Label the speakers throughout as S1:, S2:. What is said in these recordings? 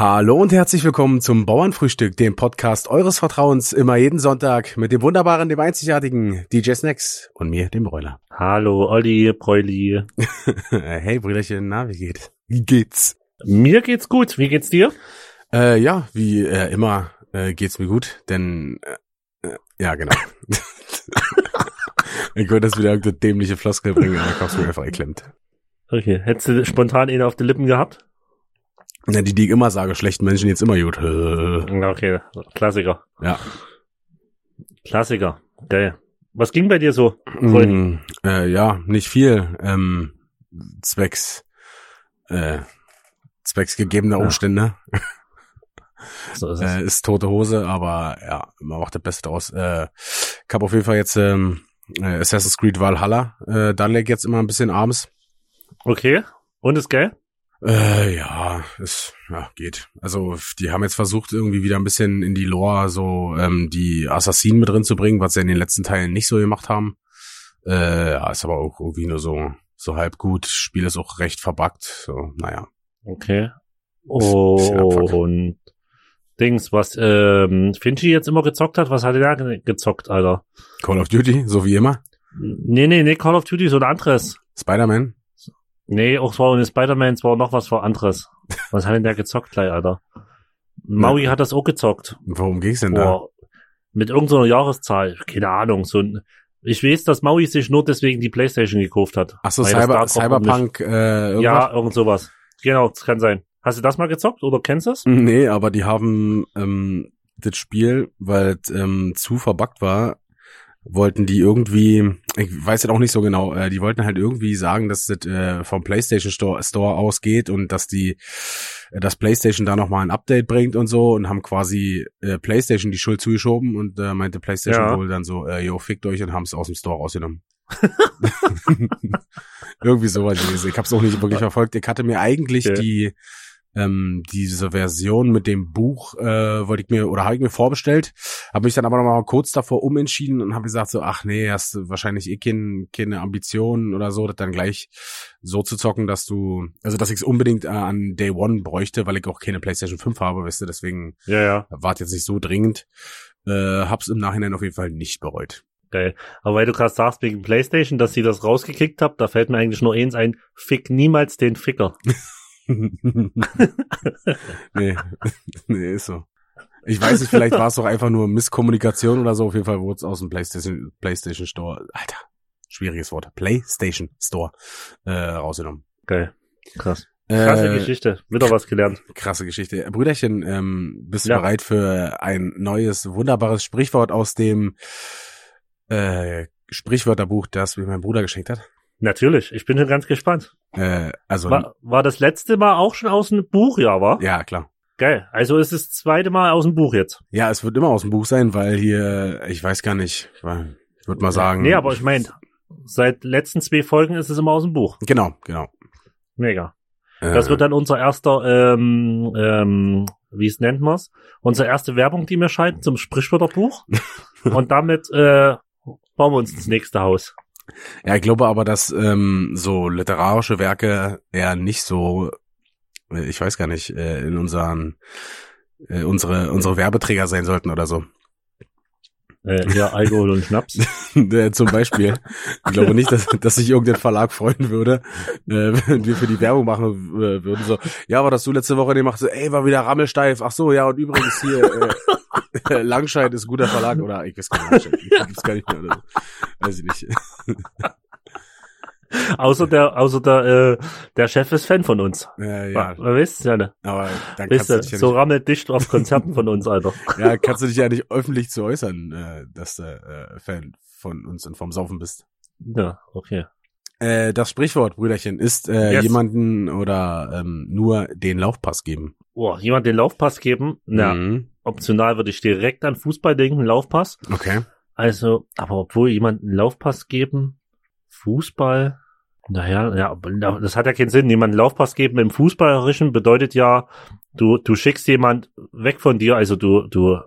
S1: Hallo und herzlich willkommen zum Bauernfrühstück, dem Podcast eures Vertrauens, immer jeden Sonntag mit dem wunderbaren, dem einzigartigen DJ Snacks und mir, dem Bräuler.
S2: Hallo, Olli, Bräuli.
S1: hey, Brüderchen, na, wie geht? Wie geht's?
S2: Mir geht's gut. Wie geht's dir?
S1: Äh, ja, wie äh, immer äh, geht's mir gut, denn äh, äh, ja, genau. ich wollte das wieder irgendeine dämliche Floskel bringen, aber ich hab's mir einfach geklemmt.
S2: Okay, hättest du spontan ihn auf die Lippen gehabt?
S1: Ja, die, die ich immer sage, schlechten Menschen jetzt immer gut. Äh,
S2: Okay, Klassiker.
S1: Ja.
S2: Klassiker. Geil. Was ging bei dir so?
S1: Mm, äh, ja, nicht viel. Ähm, zwecks, äh, zwecks gegebener
S2: Ja.
S1: Umstände.
S2: So ist es.
S1: Äh, ist tote Hose, aber ja, man macht das Beste draus. Äh, ich habe auf jeden Fall jetzt ähm, äh, Assassin's Creed Valhalla. Äh, da leg jetzt immer ein bisschen abends.
S2: Okay. Und ist geil?
S1: Äh, ja, es ja, geht. Also die haben jetzt versucht, irgendwie wieder ein bisschen in die Lore so ähm, die Assassinen mit drin zu bringen, was sie in den letzten Teilen nicht so gemacht haben. Äh, ja, ist aber auch irgendwie nur so so halb gut. Spiel ist auch recht verbuggt. So, naja.
S2: Okay. Und Dings, was ähm, Finchi jetzt immer gezockt hat, was hat er da ge- gezockt, Alter?
S1: Call of Duty, so wie immer.
S2: Nee, nee, nee, Call of Duty, so ein anderes.
S1: Spider-Man.
S2: Nee, auch es war ohne Spider-Man, es war noch was für anderes. Was hat denn der gezockt gleich, Alter? Maui hat das auch gezockt.
S1: Worum ging's denn da?
S2: Mit irgendeiner Jahreszahl, keine Ahnung, so ein, ich weiß, dass Maui sich nur deswegen die Playstation gekauft hat.
S1: Ach so,
S2: das
S1: Cyber, Cyberpunk, äh, irgendwas?
S2: Ja, irgend sowas. Genau, das kann sein. Hast du das mal gezockt oder kennst du es?
S1: Nee, aber die haben ähm, das Spiel, weil es ähm, zu verbuggt war, wollten die irgendwie, ich weiß jetzt auch nicht so genau, äh, die wollten halt irgendwie sagen, dass das äh, vom PlayStation Store, Store ausgeht und dass die äh, das PlayStation da nochmal ein Update bringt und so und haben quasi äh, PlayStation die Schuld zugeschoben und äh, meinte PlayStation
S2: Ja.
S1: wohl dann so, äh, yo, fickt euch und haben es aus dem Store rausgenommen. irgendwie sowas. Ich hab's auch nicht wirklich verfolgt. Ich hatte mir eigentlich
S2: Okay.
S1: die ähm, diese Version mit dem Buch äh, wollte ich mir oder habe ich mir vorbestellt, habe mich dann aber noch mal kurz davor umentschieden und habe gesagt so, ach nee, hast du wahrscheinlich eh kein, keine Ambitionen oder so, das dann gleich so zu zocken, dass du, also dass ich es unbedingt äh, an Day One bräuchte, weil ich auch keine PlayStation 5 habe, weißt du, deswegen
S2: Ja, ja,
S1: war jetzt nicht so dringend. Äh, hab's im Nachhinein auf jeden Fall nicht bereut.
S2: geil. Aber weil du gerade sagst wegen Playstation, dass sie das rausgekickt habt, da fällt mir eigentlich nur eins ein, fick niemals den Ficker.
S1: nee, nee, ist so. Ich weiß nicht, vielleicht war es doch einfach nur Misskommunikation oder so. Auf jeden Fall wurde es aus dem PlayStation, PlayStation Store, Alter, schwieriges Wort, PlayStation Store äh, rausgenommen.
S2: Geil. Krass. Krasse
S1: Äh,
S2: Geschichte. Wieder was gelernt.
S1: krasse Geschichte. Brüderchen, ähm, bist du
S2: Ja.
S1: bereit für ein neues, wunderbares Sprichwort aus dem äh, Sprichwörterbuch, das mir mein Bruder geschenkt hat?
S2: Natürlich. Ich bin schon ganz gespannt.
S1: Äh, also,
S2: War, war das letzte Mal auch schon aus dem Buch, ja, war?
S1: ja, klar.
S2: Geil. Also ist es das zweite Mal aus dem Buch jetzt.
S1: Ja, es wird immer aus dem Buch sein, weil hier, ich weiß gar nicht, ich würde mal sagen.
S2: Nee, aber ich meine, seit letzten zwei Folgen ist es immer aus dem Buch.
S1: Genau, genau.
S2: Mega.
S1: Äh,
S2: Das wird dann unser erster, ähm, ähm, wie es nennt man's? Unsere erste Werbung, die wir schalten zum Sprichwörterbuch. Und damit äh, bauen wir uns das nächste Haus.
S1: Ja, ich glaube aber, dass ähm, so literarische Werke eher nicht so, äh, ich weiß gar nicht, äh, in unseren äh, unsere unsere Werbeträger sein sollten oder so.
S2: Äh, ja, Alkohol und Schnaps.
S1: äh, zum Beispiel. Ich glaube nicht, dass, dass sich irgendein Verlag freuen würde, äh, wenn wir für die Werbung machen äh, würden. So, ja, aber das du letzte Woche gemacht so, ey, war wieder rammelsteif. Ach so, ja, und übrigens hier, äh, Langscheid ist guter Verlag. Oder ich weiß gar nicht, gibt's gar nicht mehr. Oder so. Weiß ich nicht.
S2: außer der, außer der, äh, der Chef ist Fan von uns. Ja.
S1: ja,
S2: Man weiß ja nicht.
S1: aber dann kannst
S2: Weißt
S1: du
S2: du,
S1: dich ja
S2: so rammelt dicht auf Konzerten von uns, Alter.
S1: ja, kannst du dich ja nicht öffentlich zu äußern, äh, dass du äh, Fan von uns und vom Saufen bist.
S2: Ja, okay.
S1: Äh, das Sprichwort, Brüderchen, ist äh,
S2: Yes.
S1: jemanden oder ähm, nur den Laufpass geben.
S2: Boah, jemand den Laufpass geben? Na,
S1: Mhm.
S2: Optional würde ich direkt an Fußball denken, Laufpass.
S1: Okay.
S2: Also, aber obwohl jemand einen Laufpass geben, Fußball, naja, ja, das hat ja keinen Sinn. Jemand einen Laufpass geben im Fußballerischen bedeutet ja, du, du schickst jemand weg von dir, also du, du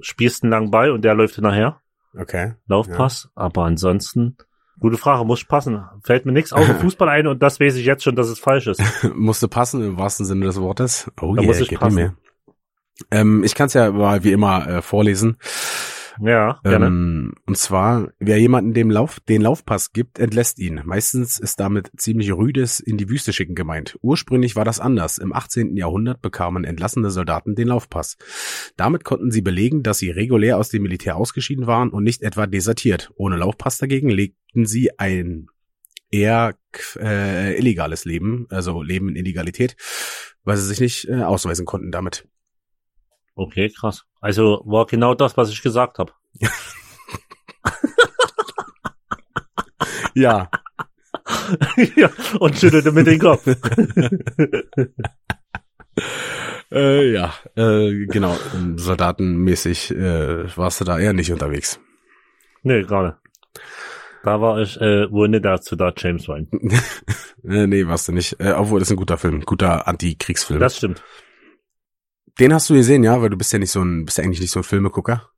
S2: spielst einen langen Ball und der läuft nachher.
S1: Okay.
S2: Laufpass. Aber ansonsten, Gute Frage, muss passen. Fällt mir nichts außer Fußball ein und das weiß ich jetzt schon, dass es falsch ist.
S1: Musste passen im wahrsten Sinne des Wortes. Oh
S2: Da
S1: yeah,
S2: muss ich passen.
S1: mir mehr. Ähm, ich kann es ja mal wie immer äh, vorlesen.
S2: Ja, gerne.
S1: Ähm, und zwar, wer jemanden dem Lauf, den Laufpass gibt, entlässt ihn. Meistens ist damit ziemlich rüdes in die Wüste schicken gemeint. Ursprünglich war das anders. Im 18. Jahrhundert bekamen entlassene Soldaten den Laufpass. Damit konnten sie belegen, dass sie regulär aus dem Militär ausgeschieden waren und nicht etwa desertiert. Ohne Laufpass dagegen legten sie ein eher äh, illegales Leben, also Leben in Illegalität, weil sie sich nicht äh, ausweisen konnten damit.
S2: Okay, krass. Also war genau das, was ich gesagt habe.
S1: Ja,
S2: ja, und schüttelte mit dem Kopf.
S1: Äh, ja, äh, genau. Soldatenmäßig äh, warst du da eher nicht unterwegs.
S2: nee, gerade. Da war ich äh, wohl nicht dazu da, James Wine.
S1: äh, nee, warst du nicht. Äh, obwohl, das ist ein guter Film, guter Anti-Kriegsfilm.
S2: Das stimmt.
S1: Den hast du gesehen, ja, weil du bist ja nicht so ein, bist ja eigentlich nicht so ein Filmegucker.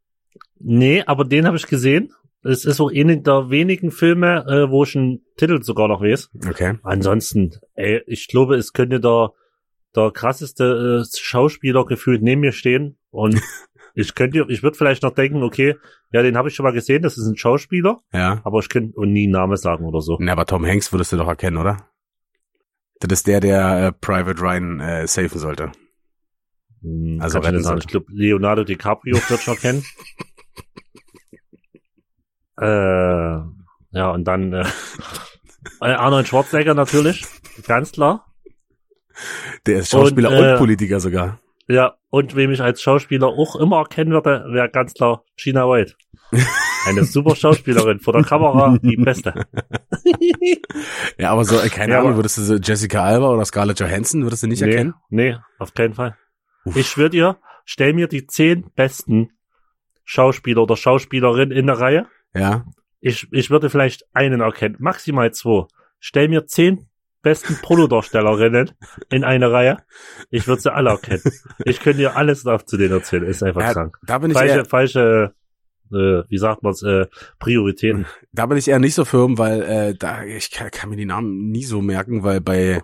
S2: Nee, aber den habe ich gesehen. Es ist auch einer der wenigen Filme, äh, wo ich einen Titel sogar noch weiß.
S1: Okay.
S2: Ansonsten, ey, ich glaube, es könnte der, der krasseste äh, Schauspieler gefühlt neben mir stehen und ich könnte, ich würde vielleicht noch denken, okay, ja, den habe ich schon mal gesehen, das ist ein Schauspieler,
S1: Ja.
S2: aber ich könnte nie einen Namen sagen oder so.
S1: Na, aber Tom Hanks würdest du doch erkennen, oder? Das ist der, der äh, Private Ryan äh, safen sollte.
S2: Hm,
S1: Also
S2: kann ich glaube, Leonardo DiCaprio wird schon kennen. äh, ja, und dann äh, äh, Arnold Schwarzenegger natürlich, ganz klar.
S1: Der ist Schauspieler und,
S2: Und, äh,
S1: Politiker sogar.
S2: Ja, und wem ich als Schauspieler auch immer erkennen würde, wäre ganz klar Gina White. Eine super Schauspielerin vor der Kamera, die beste.
S1: Ja, aber so, äh, keine
S2: Ja,
S1: Ahnung, würdest du so Jessica Alba oder Scarlett Johansson, würdest du nicht
S2: nee,
S1: erkennen?
S2: nee, auf keinen Fall.
S1: Uff.
S2: Ich schwör dir, stell mir die zehn besten Schauspieler oder Schauspielerinnen in der Reihe.
S1: Ja.
S2: Ich, ich würde vielleicht einen erkennen, maximal zwei. Stell mir zehn besten Pornodarstellerinnen in eine Reihe. Ich würde sie alle erkennen. Ich könnte dir alles auf zu denen erzählen. Ist einfach
S1: ja
S2: krank.
S1: da bin ich
S2: Falsche,
S1: eher,
S2: falsche, äh, wie sagt man's, äh, Prioritäten.
S1: da bin ich eher nicht so firm, weil äh, da ich kann, kann mir die Namen nie so merken, weil bei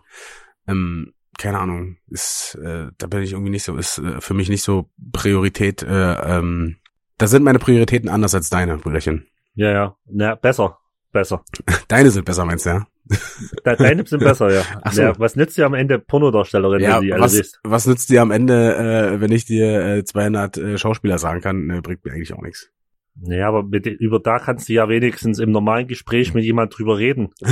S1: ähm, keine Ahnung, ist äh, da bin ich irgendwie nicht so, ist äh, für mich nicht so Priorität. Äh, ähm, da sind meine Prioritäten anders als deine, Brüderchen.
S2: Ja, ja. Na, besser. Besser.
S1: Deine sind besser, meinst du, ja?
S2: De Deine sind besser, ja.
S1: Ach so.
S2: ja. Was nützt dir am Ende Pornodarstellerin,
S1: Ja,
S2: wenn du die
S1: was,
S2: siehst?
S1: was nützt dir am Ende, äh, wenn ich dir äh, 200 äh, Schauspieler sagen kann, äh, bringt mir eigentlich auch nichts.
S2: Naja, aber mit, über da kannst du ja wenigstens im normalen Gespräch mit jemand drüber reden.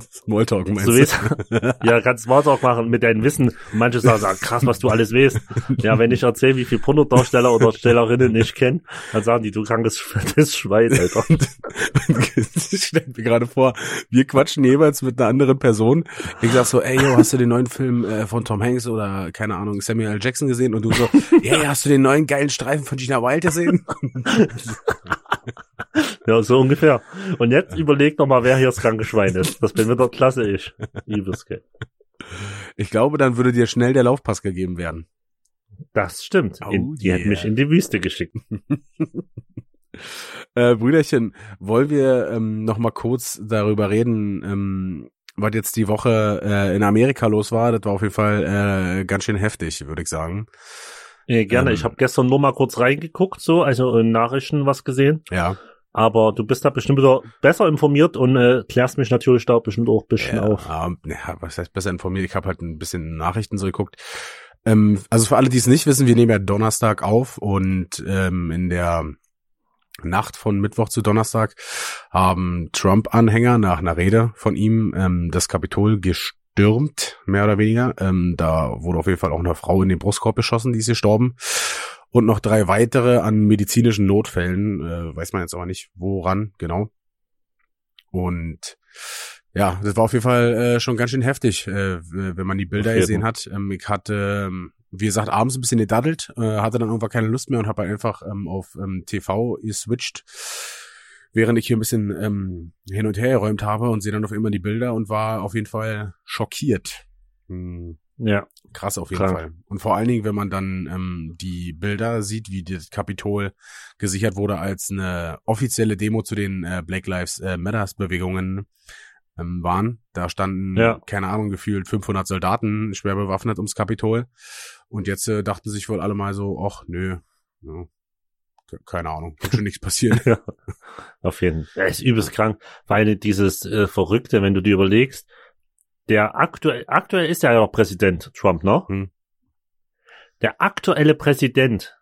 S1: Smalltalk meinst du?
S2: weißt, ja, kannst Smalltalk machen mit deinem Wissen. Manche sagen, sagen, krass, was du alles weißt. Ja, wenn ich erzähle, wie viel Pornodarsteller oder Stellerinnen ich kenne, dann sagen die, du krankes fettes Schwein, Alter.
S1: ich stell mir gerade vor, wir quatschen jeweils mit einer anderen Person. Ich sag so, ey, yo, hast du den neuen Film äh, von Tom Hanks oder, keine Ahnung, Samuel L. Jackson gesehen? Und du so, hey, hast du den neuen geilen Streifen von Gina Wild gesehen?
S2: Ja, so ungefähr. Und jetzt überleg doch mal, wer hier das kranke Schwein ist. Das bin wieder klasse ich. Liebesgeld.
S1: Ich glaube, dann würde dir schnell der Laufpass gegeben werden.
S2: Das stimmt.
S1: Oh
S2: In, die
S1: yeah.
S2: hätten mich in die Wüste geschickt.
S1: Äh, Brüderchen, wollen wir ähm, noch mal kurz darüber reden, ähm, was jetzt die Woche äh, in Amerika los war? Das war auf jeden Fall äh, ganz schön heftig, würde ich sagen.
S2: Äh, gerne.
S1: Ähm.
S2: ich habe gestern nur mal kurz reingeguckt, so, also in Nachrichten was gesehen.
S1: Ja.
S2: Aber du bist da bestimmt wieder besser informiert und äh, klärst mich natürlich da bestimmt auch ein bisschen
S1: ja,
S2: auf.
S1: ähm, ja, was heißt besser informiert? Ich habe halt ein bisschen Nachrichten so geguckt. Ähm, also für alle, die es nicht wissen, wir nehmen ja Donnerstag auf und ähm, in der Nacht von Mittwoch zu Donnerstag haben Trump-Anhänger nach einer Rede von ihm ähm, das Kapitol gestürmt, mehr oder weniger. Ähm, da wurde auf jeden Fall auch eine Frau in den Brustkorb geschossen, die ist gestorben. Und noch drei weitere an medizinischen Notfällen, äh, weiß man jetzt aber nicht, woran genau. Und ja, das war auf jeden Fall äh, schon ganz schön heftig, äh, wenn man die Bilder gesehen hat. Ähm, ich hatte, ähm, wie gesagt, abends ein bisschen gedaddelt, äh, hatte dann irgendwann keine Lust mehr und habe halt einfach ähm, auf ähm, TV geswitcht, während ich hier ein bisschen ähm, hin und her geräumt habe und sehe dann auf immer die Bilder und war auf jeden Fall schockiert. Hm.
S2: Ja.
S1: Krass auf jeden
S2: Krank.
S1: Fall. Und vor allen Dingen, wenn man dann ähm, die Bilder sieht, wie das Kapitol gesichert wurde als eine offizielle Demo zu den äh, Black Lives äh, Matters Bewegungen ähm, waren. Da standen,
S2: Ja.
S1: keine Ahnung, gefühlt 500 Soldaten schwer bewaffnet ums Kapitol. Und jetzt äh, dachten sich wohl alle mal so, ach nö, ja, ke- keine Ahnung, wird schon nichts passieren.
S2: Ja, auf jeden Fall. Er ist übelst krank, weil dieses äh, Verrückte, wenn du dir überlegst, der aktuell, aktuell ist ja noch Präsident Trump, ne?
S1: Hm.
S2: Der aktuelle Präsident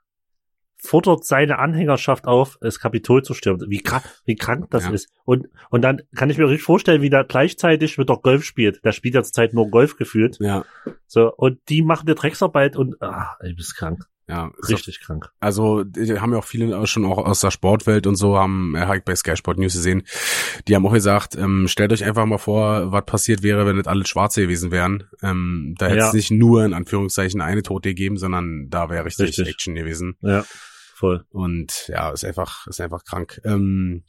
S2: fordert seine Anhängerschaft auf, das Kapitol zu stürmen. Wie krank, wie krank das
S1: Ja.
S2: ist. Und, und dann kann ich mir richtig vorstellen, wie der gleichzeitig mit der Golf spielt. Der spielt ja zur Zeit nur Golf gefühlt.
S1: ja,
S2: So, und die machen eine Drecksarbeit und, ah, ey, bist krank.
S1: Ja.
S2: Richtig krank.
S1: Also haben ja auch viele auch schon auch aus der Sportwelt und so haben äh, ich bei Sky Sport News gesehen. Die haben auch gesagt, ähm, stellt euch einfach mal vor, was passiert wäre, wenn nicht alle Schwarze gewesen wären. Ähm, da hätte es
S2: Ja.
S1: nicht nur in Anführungszeichen eine Tote gegeben, sondern da wäre richtig,
S2: Richtig.
S1: Action gewesen.
S2: Ja, voll.
S1: Und ja, ist einfach ist einfach krank. Ähm,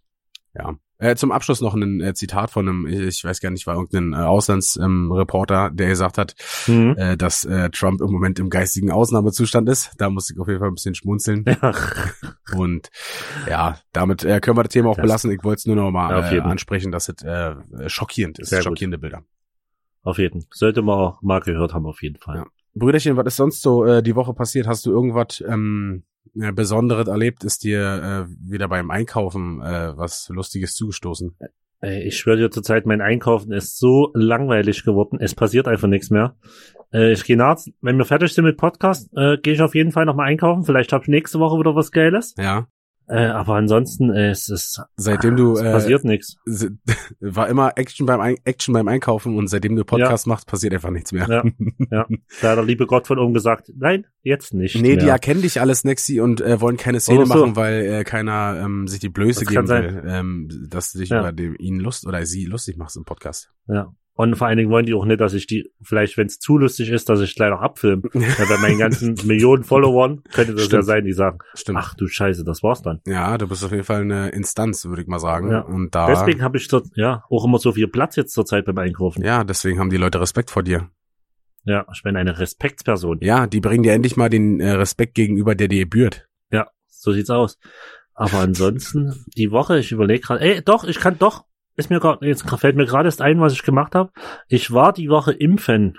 S1: ja. Äh, zum Abschluss noch ein äh, Zitat von einem, ich, weiß gar nicht, war irgendein äh, Auslandsreporter, ähm, der gesagt hat,
S2: Mhm.
S1: äh, dass äh, Trump im Moment im geistigen Ausnahmezustand ist. Da muss ich auf jeden Fall ein bisschen schmunzeln.
S2: Ja.
S1: Und ja, damit äh, können wir das Thema auch
S2: Das-
S1: belassen. Ich wollte es nur noch mal äh, ansprechen, dass es äh, schockierend ist.
S2: Sehr gut.
S1: Schockierende Bilder.
S2: Auf jeden. Sollte man auch mal gehört haben, auf jeden Fall.
S1: Ja. Brüderchen, was ist sonst so äh, die Woche passiert? Hast du irgendwas ähm, äh, Besonderes erlebt? Ist dir äh, wieder beim Einkaufen äh, was Lustiges zugestoßen?
S2: Ey, ich schwöre dir zurzeit, mein Einkaufen ist so langweilig geworden. Es passiert einfach nichts mehr. Äh, ich gehe nach, wenn wir fertig sind mit Podcast, äh, gehe ich auf jeden Fall nochmal einkaufen. Vielleicht habe ich nächste Woche wieder was Geiles.
S1: Ja.
S2: Äh, aber ansonsten, äh, es ist,
S1: Seitdem du
S2: es
S1: äh,
S2: passiert nichts.
S1: war immer Action beim Ein Action beim Einkaufen und seitdem du Podcast machst, passiert einfach nichts mehr.
S2: Ja, ja. Da hat der liebe Gott von oben gesagt, nein, jetzt nicht
S1: Nee, die
S2: mehr.
S1: erkennen dich alles, Nexi, und äh, wollen keine Szene
S2: so.
S1: machen, weil äh, keiner ähm, sich die Blöße
S2: Das
S1: geben will, ähm, dass du dich
S2: Ja.
S1: über dem, ihn Lust oder sie lustig machst im Podcast.
S2: Ja. Und vor allen Dingen wollen die auch nicht, dass ich die, vielleicht wenn es zu lustig ist, dass ich gleich noch abfilme. ja, bei meinen ganzen Millionen Followern könnte das ja
S1: Stimmt.
S2: sein, die sagen,
S1: Stimmt.
S2: ach du Scheiße, das war's dann.
S1: Ja, du bist auf jeden Fall eine Instanz, würde ich mal sagen.
S2: Ja.
S1: Und da,
S2: Deswegen habe ich dort, ja, auch immer so viel Platz jetzt zur Zeit beim Einkaufen.
S1: ja, deswegen haben die Leute Respekt vor dir.
S2: Ja, ich bin eine Respektsperson.
S1: Ja, die bringen dir endlich mal den äh, Respekt gegenüber, der dir gebührt.
S2: Ja, so sieht's aus. Aber ansonsten, die Woche, ich überlege gerade, ey, doch, ich kann doch, ist mir gerade, jetzt fällt mir gerade erst ein, was ich gemacht habe. Ich war die Woche impfen.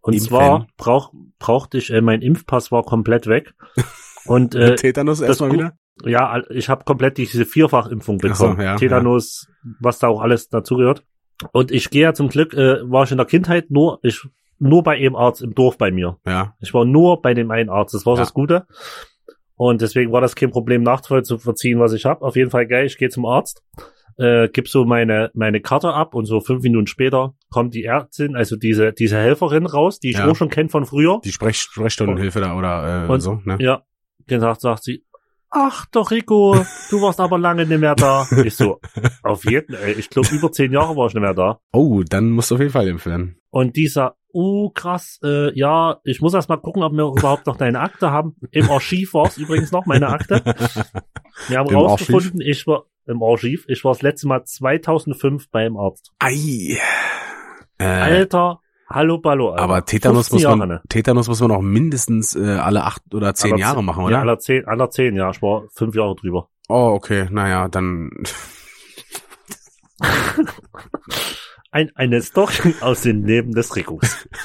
S2: Und
S1: Impfen?
S2: zwar brauch, brauchte ich, äh, mein Impfpass war komplett weg. Und äh,
S1: Tetanus erstmal wieder?
S2: ja, ich habe komplett diese Vierfachimpfung
S1: Ach so,
S2: bekommen.
S1: ja,
S2: Tetanus, was da auch alles dazugehört. Und ich gehe ja zum Glück, äh, war ich in der Kindheit nur, ich nur bei einem Arzt im Dorf bei mir.
S1: Ja.
S2: Ich war nur bei dem einen Arzt. Das war
S1: Ja.
S2: das Gute. Und deswegen war das kein Problem, nachzuvollziehen, was ich habe. Auf jeden Fall geil, ich gehe zum Arzt, äh, gib so meine, meine Karte ab und so fünf Minuten später kommt die Ärztin, also diese, diese Helferin raus, die ich
S1: Ja.
S2: auch schon kenne von früher.
S1: Die Sprech Sprechstundenhilfe da oder äh,
S2: Und-
S1: so, ne?
S2: Ja, gesagt sagt sie, ach doch Rico, du warst aber lange nicht mehr da. Ich so, auf jeden, ey, ich glaube über zehn Jahre war ich nicht mehr da.
S1: Oh, dann musst du auf jeden Fall impfen werden.
S2: Und dieser, oh krass, äh, ja, ich muss erst mal gucken, ob wir überhaupt noch deine Akte haben. Im Archiv war es übrigens noch meine Akte. Wir haben
S1: Im
S2: rausgefunden, ich war im Archiv, ich war das letzte Mal 2005 beim Arzt.
S1: Ei. Äh,
S2: Alter, hallo Ballo. Alter.
S1: aber Tetanus
S2: 15
S1: muss
S2: Jahre,
S1: man,
S2: ne?
S1: Tetanus muss man auch mindestens äh, alle acht oder zehn
S2: Aller
S1: Jahre machen,
S2: Ja,
S1: oder?
S2: aller zehn, aller zehn, ja, ich war fünf Jahre drüber.
S1: Oh, okay, naja, dann
S2: Ein, eine Story aus dem Leben des Ricos.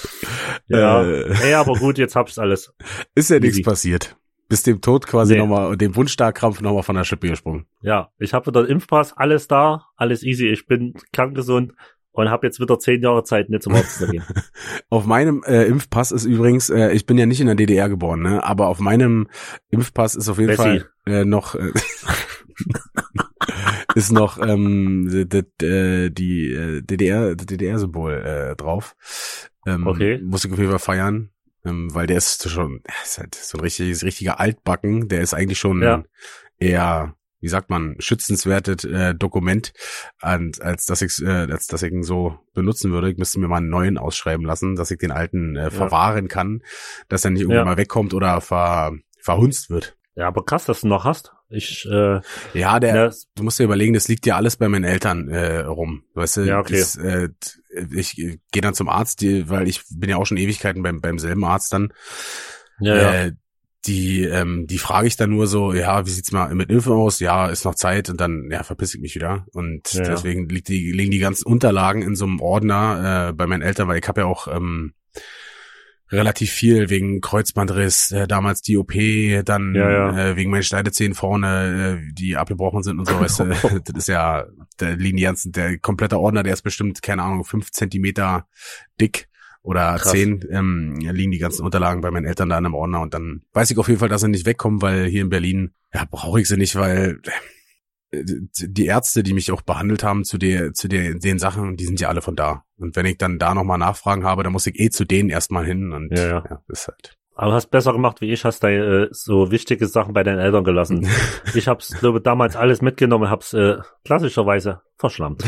S2: Ja,
S1: Äh.
S2: ey, aber gut, jetzt hab's alles.
S1: ist ja nichts passiert. Bis dem Tod quasi
S2: Nee.
S1: nochmal, dem Wunschstarkrampf nochmal von der Schippe gesprungen.
S2: Ja, ich habe wieder Impfpass, alles da, alles easy. Ich bin kerngesund und habe jetzt wieder zehn Jahre Zeit, nicht zum Arzt zu gehen.
S1: Auf meinem äh, Impfpass ist übrigens, äh, ich bin ja nicht in der DDR geboren, ne? aber auf meinem Impfpass ist auf jeden
S2: Bessie.
S1: Fall äh, noch äh, ist noch ähm, die, die, äh, die äh, DDR DDR-Symbol äh, drauf. Ähm,
S2: Okay.
S1: Muss ich auf jeden Fall feiern, ähm, weil der ist schon, ist halt so ein richtiges, richtiger Altbacken. Der ist eigentlich schon
S2: Ja.
S1: eher wie sagt man, schützenswertes äh, Dokument, an, als dass ich äh, als dass ich ihn so benutzen würde. Ich müsste mir mal einen neuen ausschreiben lassen, dass ich den alten äh, verwahren kann, dass er nicht irgendwann
S2: Ja.
S1: mal wegkommt oder ver, verhunzt wird.
S2: Ja, aber krass, dass du noch hast. Ich, äh,
S1: Ja, der,
S2: ja,
S1: du musst dir überlegen, das liegt ja alles bei meinen Eltern äh, rum. Weißt du,
S2: Ja, okay.
S1: das, äh, ich gehe dann zum Arzt, die, weil ich bin ja auch schon Ewigkeiten beim, beim selben Arzt dann.
S2: Ja, ja.
S1: Äh, die, ähm, die frage ich dann nur so, ja, wie sieht's mal mit Impfen aus? Ja, ist noch Zeit und dann, ja, verpiss ich mich wieder. Und
S2: Ja, ja.
S1: deswegen liegt die, liegen die ganzen Unterlagen in so einem Ordner äh, bei meinen Eltern, weil ich habe ja auch ähm, relativ viel wegen Kreuzbandriss, äh, damals die OP, dann
S2: Ja, ja.
S1: Äh, wegen meinen Schneidezähnen vorne, äh, die abgebrochen sind und so, weißt du, das ist ja, da liegen die ganzen, der komplette Ordner, der ist bestimmt, keine Ahnung, fünf Zentimeter dick oder
S2: Krass.
S1: zehn, ähm, liegen die ganzen Unterlagen bei meinen Eltern da in einem Ordner und dann weiß ich auf jeden Fall, dass sie nicht wegkommen, weil hier in Berlin, ja, brauche ich sie nicht, weil äh, die Ärzte, die mich auch behandelt haben zu der, zu der, den Sachen, die sind ja alle von da. Und wenn ich dann da nochmal Nachfragen habe, dann muss ich eh zu denen erstmal hin und
S2: Ja, ja.
S1: ja ist halt.
S2: Aber hast besser gemacht wie ich, hast deine äh, so wichtige Sachen bei deinen Eltern gelassen. ich hab's, glaube damals alles mitgenommen, hab's äh, klassischerweise verschlammt.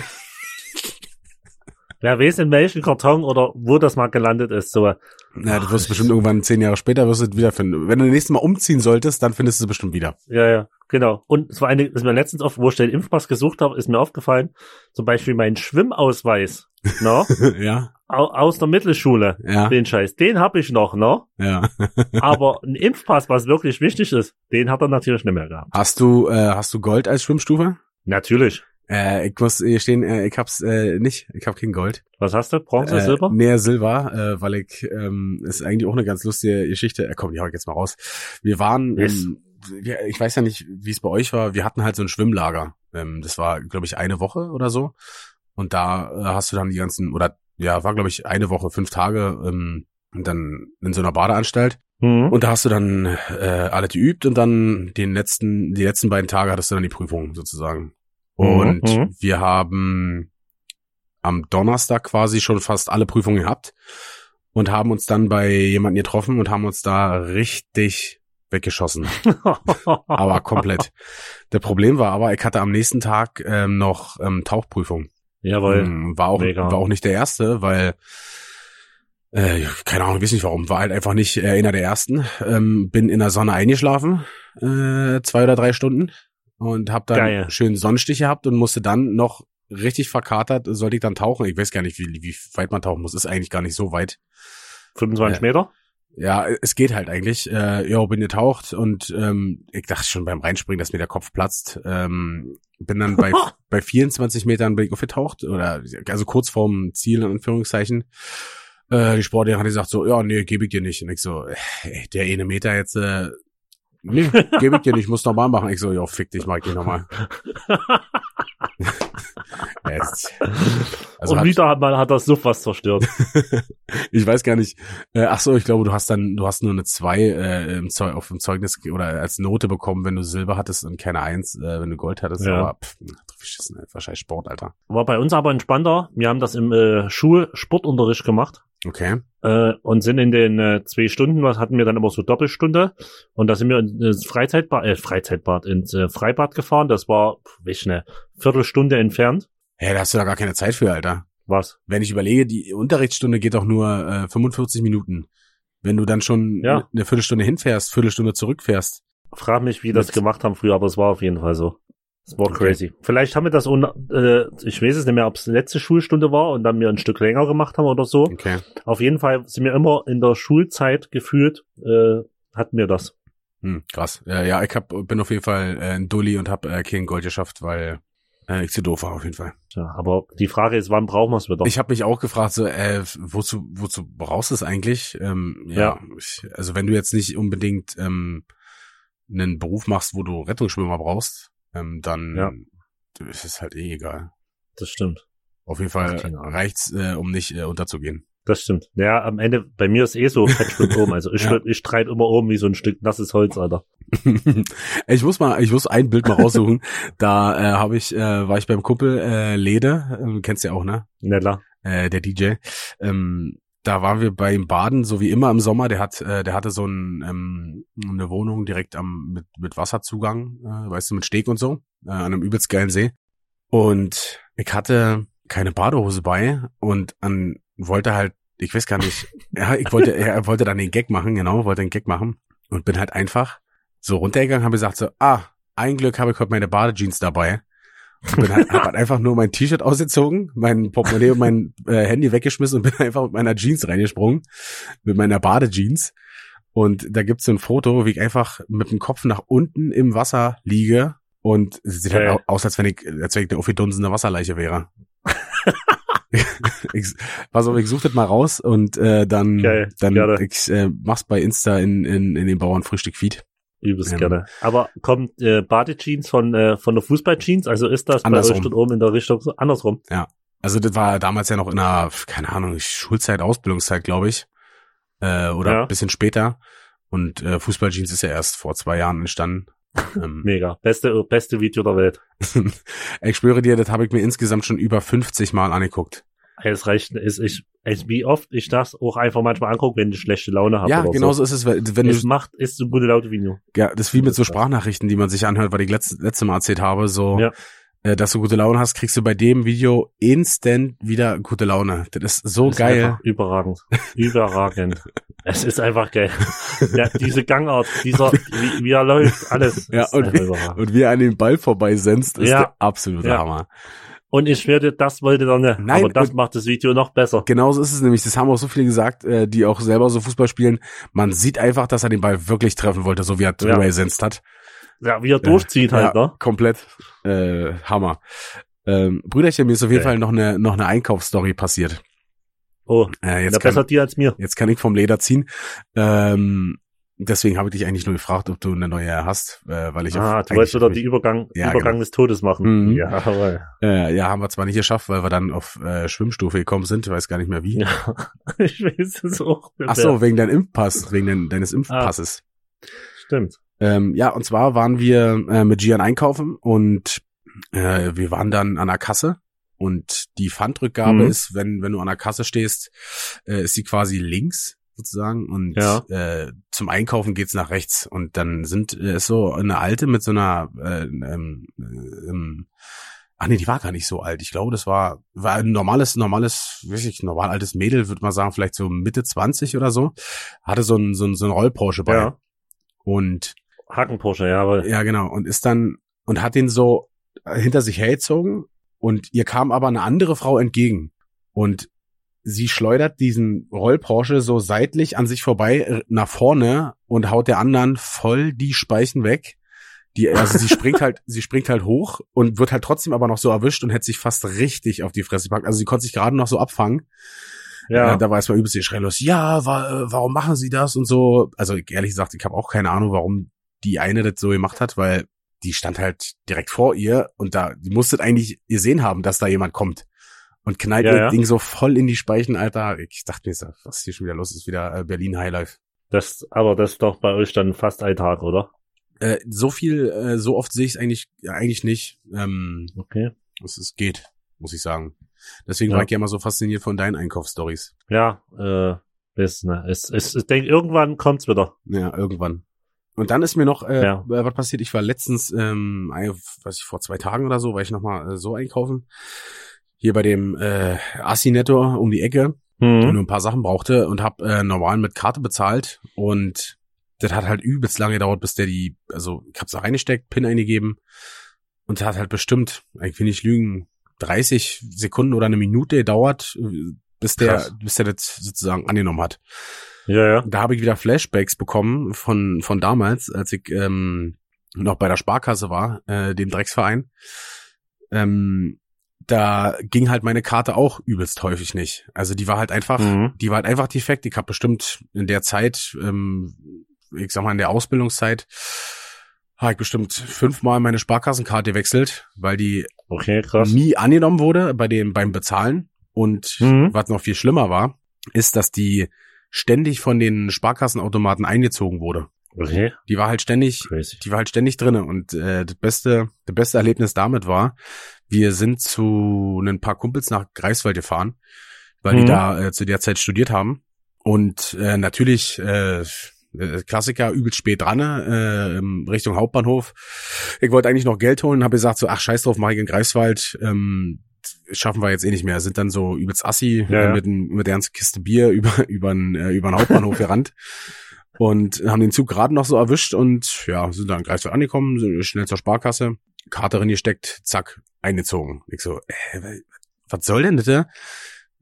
S2: Wer weiß, in welchem Karton oder wo das mal gelandet ist, so.
S1: Ja, du
S2: Ach,
S1: wirst
S2: ich-
S1: bestimmt irgendwann zehn Jahre später wirst du es wiederfinden. Wenn du nächstes Mal umziehen solltest, dann findest du es bestimmt wieder.
S2: Ja, ja, genau. Und es war eine, ist mir letztens auf, wo ich den Impfpass gesucht habe, ist mir aufgefallen, zum Beispiel mein Schwimmausweis, no,
S1: ja,
S2: au, aus der Mittelschule,
S1: ja,
S2: den Scheiß, den habe ich noch, no,
S1: ja.
S2: aber ein Impfpass, was wirklich wichtig ist, den hat er natürlich nicht mehr gehabt.
S1: Hast du, äh, hast du Gold als Schwimmstufe?
S2: Natürlich.
S1: Äh, ich muss hier stehen, äh, ich hab's äh, nicht. Ich hab kein Gold.
S2: Was hast du? Bronze,
S1: Äh,
S2: Silber?
S1: Nee, Silber, äh, weil ich, ähm, ist eigentlich auch eine ganz lustige Geschichte. Äh, komm, die hau ich jetzt mal raus. Wir waren,
S2: Yes.
S1: ähm, wir, ich weiß ja nicht, wie es bei euch war. Wir hatten halt so ein Schwimmlager. Ähm, das war, glaube ich, eine Woche oder so. Und da äh, hast du dann die ganzen, oder ja, war, glaube ich, eine Woche, fünf Tage, ähm, und dann in so einer Badeanstalt.
S2: Mhm.
S1: Und da hast du dann äh, alles geübt und dann den letzten, die letzten beiden Tage hattest du dann die Prüfung sozusagen.
S2: Mhm,
S1: Und
S2: mhm.
S1: wir haben am Donnerstag quasi schon fast alle Prüfungen gehabt und haben uns dann bei jemandem getroffen und haben uns da richtig weggeschossen. aber komplett. Der Problem war aber, ich hatte am nächsten Tag ähm, noch ähm, Tauchprüfung.
S2: Jawohl.
S1: Ähm, war auch
S2: Mega.
S1: war auch nicht der erste, weil äh, keine Ahnung, weiß nicht warum, war halt einfach nicht äh, einer der ersten. Ähm, bin in der Sonne eingeschlafen, äh, zwei oder drei Stunden und habe dann
S2: Geil.
S1: schön Sonnenstich gehabt und musste dann noch richtig verkatert, sollte ich dann tauchen. Ich weiß gar nicht, wie, wie weit man tauchen muss. Ist eigentlich gar nicht so weit.
S2: 25
S1: Äh,
S2: Meter?
S1: Ja, es geht halt eigentlich. Äh, ja, bin getaucht und ähm, ich dachte schon beim Reinspringen, dass mir der Kopf platzt. Ähm, bin dann bei, bei 24 Metern bin ich aufgetaucht oder also kurz vorm Ziel in Anführungszeichen. Äh, die Sportlehrerin hat gesagt so, ja, nee, gebe ich dir nicht. Und ich so, äh, der eine Meter jetzt, äh, nee, gebe ich dir nicht, muss normal machen. Ich so, ja, fick dich, ich dir nochmal. Also
S2: Und
S1: hat-
S2: wieder hat man hat das Suff was zerstört.
S1: ich weiß gar nicht. Äh, ach so, ich glaube, du hast dann, du hast nur eine zwei äh, im Zeug, auf dem Zeugnis oder als Note bekommen, wenn du Silber hattest und keine Eins, äh, wenn du Gold hattest.
S2: Ja.
S1: Aber pff, ey, wahrscheinlich Sport, Alter.
S2: War bei uns aber entspannter. Wir haben das im äh, Schulsportunterricht gemacht.
S1: Okay.
S2: äh, und sind in den äh, zwei Stunden, was hatten wir dann immer so Doppelstunde und da sind wir ins Freizeitbad, äh, Freizeitbad, ins äh, Freibad gefahren, das war, weiß eine Viertelstunde entfernt.
S1: Hä, da hast du da gar keine Zeit für, Alter.
S2: Was?
S1: Wenn ich überlege, die Unterrichtsstunde geht doch nur äh, 45 Minuten. Wenn du dann schon
S2: Ja.
S1: eine Viertelstunde hinfährst, Viertelstunde zurückfährst.
S2: Frag mich, wie das
S1: Mit-
S2: gemacht haben früher, aber es war auf jeden Fall so. Es war
S1: Okay.
S2: crazy. Vielleicht haben wir das, ohne, äh, ich weiß es nicht mehr, ob es letzte Schulstunde war und dann wir ein Stück länger gemacht haben oder so.
S1: Okay.
S2: Auf jeden Fall sind wir immer in der Schulzeit gefühlt, äh, hatten wir das.
S1: Hm, krass. Äh, ja, ich hab, bin auf jeden Fall äh, ein Dulli und hab äh, kein Gold geschafft, weil äh, ich zu doof war auf jeden Fall.
S2: Ja, aber die Frage ist, wann brauchen wir es wieder?
S1: Ich habe mich auch gefragt, so, äh, wozu, wozu brauchst du es eigentlich? Ähm, ja,
S2: Ja.
S1: Ich, also wenn du jetzt nicht unbedingt ähm, einen Beruf machst, wo du Rettungsschwimmer brauchst, ähm, dann
S2: Ja.
S1: ist es halt eh egal.
S2: das stimmt.
S1: Auf jeden Fall reicht's, äh, um nicht äh, unterzugehen.
S2: Das stimmt. Ja, am Ende, bei mir ist eh so, Fett schwimmt oben. Also ich,
S1: Ja.
S2: ich treibe immer oben wie so ein Stück nasses Holz, Alter.
S1: ich muss mal, ich muss ein Bild mal raussuchen. da äh, habe ich, äh, war ich beim Kumpel äh, Lede, äh, du kennst ja auch, ne?
S2: Netter.
S1: äh, der DJ. Ähm, da waren wir beim Baden, so wie immer im Sommer. Der hat, äh, der hatte so ein, ähm, eine Wohnung direkt am mit, mit Wasserzugang, äh, weißt du, mit Steg und so, äh, an einem übelst geilen See. Und ich hatte keine Badehose bei und an wollte halt, ich weiß gar nicht, ja, ich wollte, er wollte dann den Gag machen, genau, wollte den Gag machen und bin halt einfach so runtergegangen, habe gesagt so, ah, ein Glück habe ich heute meine Badejeans dabei bin halt, hab halt einfach nur mein T-Shirt ausgezogen, mein Portemonnaie und mein äh, Handy weggeschmissen und bin einfach mit meiner Jeans reingesprungen, mit meiner Badejeans. Und da gibt's so ein Foto, wie ich einfach mit dem Kopf nach unten im Wasser liege und es sieht halt
S2: Geil.
S1: au- aus, als wenn ich, als wenn ich eine aufgedunsene Wasserleiche wäre. ich, pass auf, ich such das mal raus und äh, dann,
S2: Geil,
S1: dann
S2: gerne.
S1: ich äh, mach's bei Insta in, in, in den Bauernfrühstück-Feed.
S2: Übelst
S1: Ähm.
S2: gerne. Aber kommt äh, Badejeans von, äh, von der Fußballjeans? Also ist das bei
S1: Andersrum.
S2: euch dort oben in der Richtung so? Andersrum.
S1: Also das war damals ja noch in einer, keine Ahnung, Schulzeit, Ausbildungszeit, glaube ich. Äh, oder
S2: Ja.
S1: ein bisschen später. Und äh, Fußballjeans ist ja erst vor zwei Jahren entstanden. ähm,
S2: Mega. Beste, beste Video der Welt.
S1: ich schwöre dir, das habe ich mir insgesamt schon über 50 Mal angeguckt.
S2: Es reicht, ist, ich, es, wie oft ich das auch einfach manchmal angucke, wenn ich schlechte Laune habe.
S1: ja, genau
S2: so.
S1: so ist es, wenn wenn
S2: Es
S1: du,
S2: macht, ist ein gute laute Video.
S1: ja, das ist wie mit so
S2: das-
S1: Sprachnachrichten, die man sich anhört, weil ich letzte, letzte Mal erzählt habe, so,
S2: Ja.
S1: äh, dass du gute Laune hast, kriegst du bei dem Video instant wieder gute Laune. Das ist so
S2: ist
S1: geil.
S2: Einfach überragend. Überragend. es ist einfach geil. Ja, diese Gangart, dieser, wie, wie er läuft, alles.
S1: Ja,
S2: ist
S1: und. Und wie er an den Ball vorbeisenzt, ist
S2: Ja.
S1: der absolute
S2: Ja.
S1: Hammer.
S2: Und ich werde, das wollte er nicht.
S1: Nein,
S2: aber das macht das Video noch besser.
S1: Genauso ist es nämlich. Das haben auch so viele gesagt, äh, die auch selber so Fußball spielen. Man sieht einfach, dass er den Ball wirklich treffen wollte, so wie er drüber
S2: Ja.
S1: gesenzt hat.
S2: Ja, wie er durchzieht halt,
S1: ja,
S2: ne?
S1: komplett äh, Hammer. Ähm, Brüderchen, mir ist auf jeden
S2: Geil.
S1: Fall noch eine noch eine Einkaufsstory passiert.
S2: Oh,
S1: Äh,
S2: jetzt
S1: jetzt,
S2: besser
S1: kann,
S2: dir als mir.
S1: jetzt kann ich vom Leder ziehen. Ähm, deswegen habe ich dich eigentlich nur gefragt, ob du eine neue hast, äh, weil ich
S2: Ah,
S1: auf-
S2: du wolltest
S1: auf
S2: die Übergang,
S1: Ja,
S2: Übergang
S1: genau.
S2: des Todes machen.
S1: Mhm.
S2: Ja, jawohl.
S1: äh, ja, haben wir zwar nicht geschafft, weil wir dann auf äh, Schwimmstufe gekommen sind, ich weiß gar nicht mehr wie.
S2: Ja, ich weiß es auch. nicht
S1: Ach so, wegen deinem Impfpass, wegen dein, deines
S2: Ah.
S1: Impfpasses.
S2: Stimmt.
S1: Ähm, ja, und zwar waren wir äh, mit Gian einkaufen und äh, wir waren dann an der Kasse und die Pfandrückgabe
S2: Mhm.
S1: ist, wenn wenn du an der Kasse stehst, äh, ist sie quasi links sozusagen und
S2: Ja.
S1: äh, zum Einkaufen geht's nach rechts und dann sind äh, ist so eine alte mit so einer äh, ähm, äh, ähm, Ach nee, die war gar nicht so alt. Ich glaube, das war, war ein normales, normales, wirklich normal altes Mädel, würde man sagen, vielleicht so Mitte 20 oder so. Hatte so ein, so ein, so ein Roll-Porsche bei.
S2: Ja.
S1: Und
S2: Hacken-Porsche, jawohl.
S1: ja, genau. Und ist dann, und hat den so hinter sich hergezogen und ihr kam aber eine andere Frau entgegen. Und sie schleudert diesen Roll-Porsche so seitlich an sich vorbei äh, nach vorne und haut der anderen voll die Speichen weg. Die, also sie springt halt, sie springt halt hoch und wird halt trotzdem aber noch so erwischt und hätte sich fast richtig auf die Fresse gepackt. Also sie konnte sich gerade noch so abfangen.
S2: Ja.
S1: Ja, da war erstmal übelst Schrei los. Ja, wa äh, warum machen sie das und so? Also ehrlich gesagt, ich habe auch keine Ahnung, warum die eine das so gemacht hat, weil die stand halt direkt vor ihr und da, die musstet eigentlich gesehen haben, dass da jemand kommt. Und knallt
S2: Ja,
S1: ihr
S2: ja.
S1: Ding so voll in die Speichen, Alter. Ich dachte mir, so, was ist hier schon wieder los? Ist wieder äh, Berlin Highlife.
S2: Das, aber das ist doch bei euch dann fast ein Tag, oder?
S1: Äh, so viel, äh, so oft sehe ich es eigentlich, ja, eigentlich nicht. Ähm,
S2: Okay.
S1: es, es geht, muss ich sagen. Deswegen
S2: Ja.
S1: war ich ja immer so fasziniert von deinen Einkaufsstories.
S2: Ja, äh, ist, ne, es, es, ich denke, irgendwann kommt's wieder.
S1: Ja, irgendwann. Und dann ist mir noch äh,
S2: Ja.
S1: äh, was passiert. Ich war letztens, ähm, ein- was ich vor zwei Tagen oder so, war ich noch mal äh, so einkaufen. Hier bei dem äh, Assi Netto um die Ecke und
S2: Hm.
S1: nur ein paar Sachen brauchte und hab äh, normal mit Karte bezahlt und das hat halt übelst lange gedauert, bis der die, also ich hab's reingesteckt, PIN eingegeben und das hat halt bestimmt, ich will nicht lügen, 30 Sekunden oder eine Minute gedauert, bis der,
S2: Krass.
S1: bis der das sozusagen angenommen hat
S2: Ja, ja.
S1: da habe ich wieder Flashbacks bekommen von von damals, als ich ähm, noch bei der Sparkasse war, äh, dem Drecksverein. Ähm, da ging halt meine Karte auch übelst häufig nicht. Also die war halt einfach,
S2: Mhm.
S1: die war halt einfach defekt. Ich habe bestimmt in der Zeit, ähm, ich sag mal in der Ausbildungszeit, habe ich bestimmt fünfmal meine Sparkassenkarte gewechselt, weil die
S2: Okay,
S1: nie angenommen wurde bei dem beim Bezahlen. Und
S2: Mhm.
S1: was noch viel schlimmer war, ist, dass die ständig von den Sparkassenautomaten eingezogen wurde.
S2: Okay.
S1: Die war halt ständig,
S2: Crazy.
S1: die war halt ständig drinne. Und äh, das beste, das beste Erlebnis damit war, wir sind zu ein paar Kumpels nach Greifswald gefahren, weil die
S2: Mhm.
S1: da äh, zu der Zeit studiert haben. Und äh, natürlich äh, äh, Klassiker übelst spät dran, äh, Richtung Hauptbahnhof. Ich wollte eigentlich noch Geld holen, habe gesagt so, ach scheiß drauf, mach ich in Greifswald. Ähm, schaffen wir jetzt eh nicht mehr. Sind dann so übelst assi
S2: Ja, ja.
S1: mit, mit der ganzen Kiste Bier über über äh, über den Hauptbahnhof gerannt und haben den Zug gerade noch so erwischt und ja, sind dann in Greifswald angekommen, schnell zur Sparkasse, Karte reingesteckt, zack, eingezogen. Ich so, äh, was soll denn das?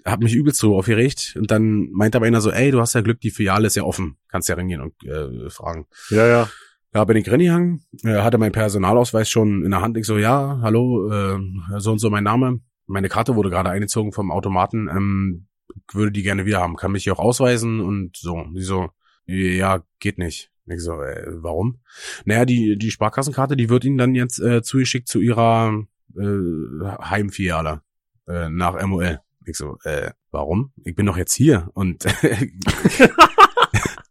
S1: Hab mich übelst so aufgeregt und dann meint aber einer so, ey, du hast ja Glück, die Filiale ist ja offen, kannst ja reingehen und äh, fragen.
S2: Ja, ja.
S1: Ja, bin ich reingegangen, äh, hatte mein Personalausweis schon in der Hand. Ich so, ja, hallo, äh, so und so mein Name. Meine Karte wurde gerade eingezogen vom Automaten. Ähm, würde die gerne wieder haben. Kann mich hier auch ausweisen und so. Die so, ja, geht nicht. Ich so, äh, warum? Naja, die, die Sparkassenkarte, die wird Ihnen dann jetzt äh, zugeschickt zu Ihrer äh, Heimfiliale äh, nach MOL. Ich so, äh, warum? Ich bin doch jetzt hier und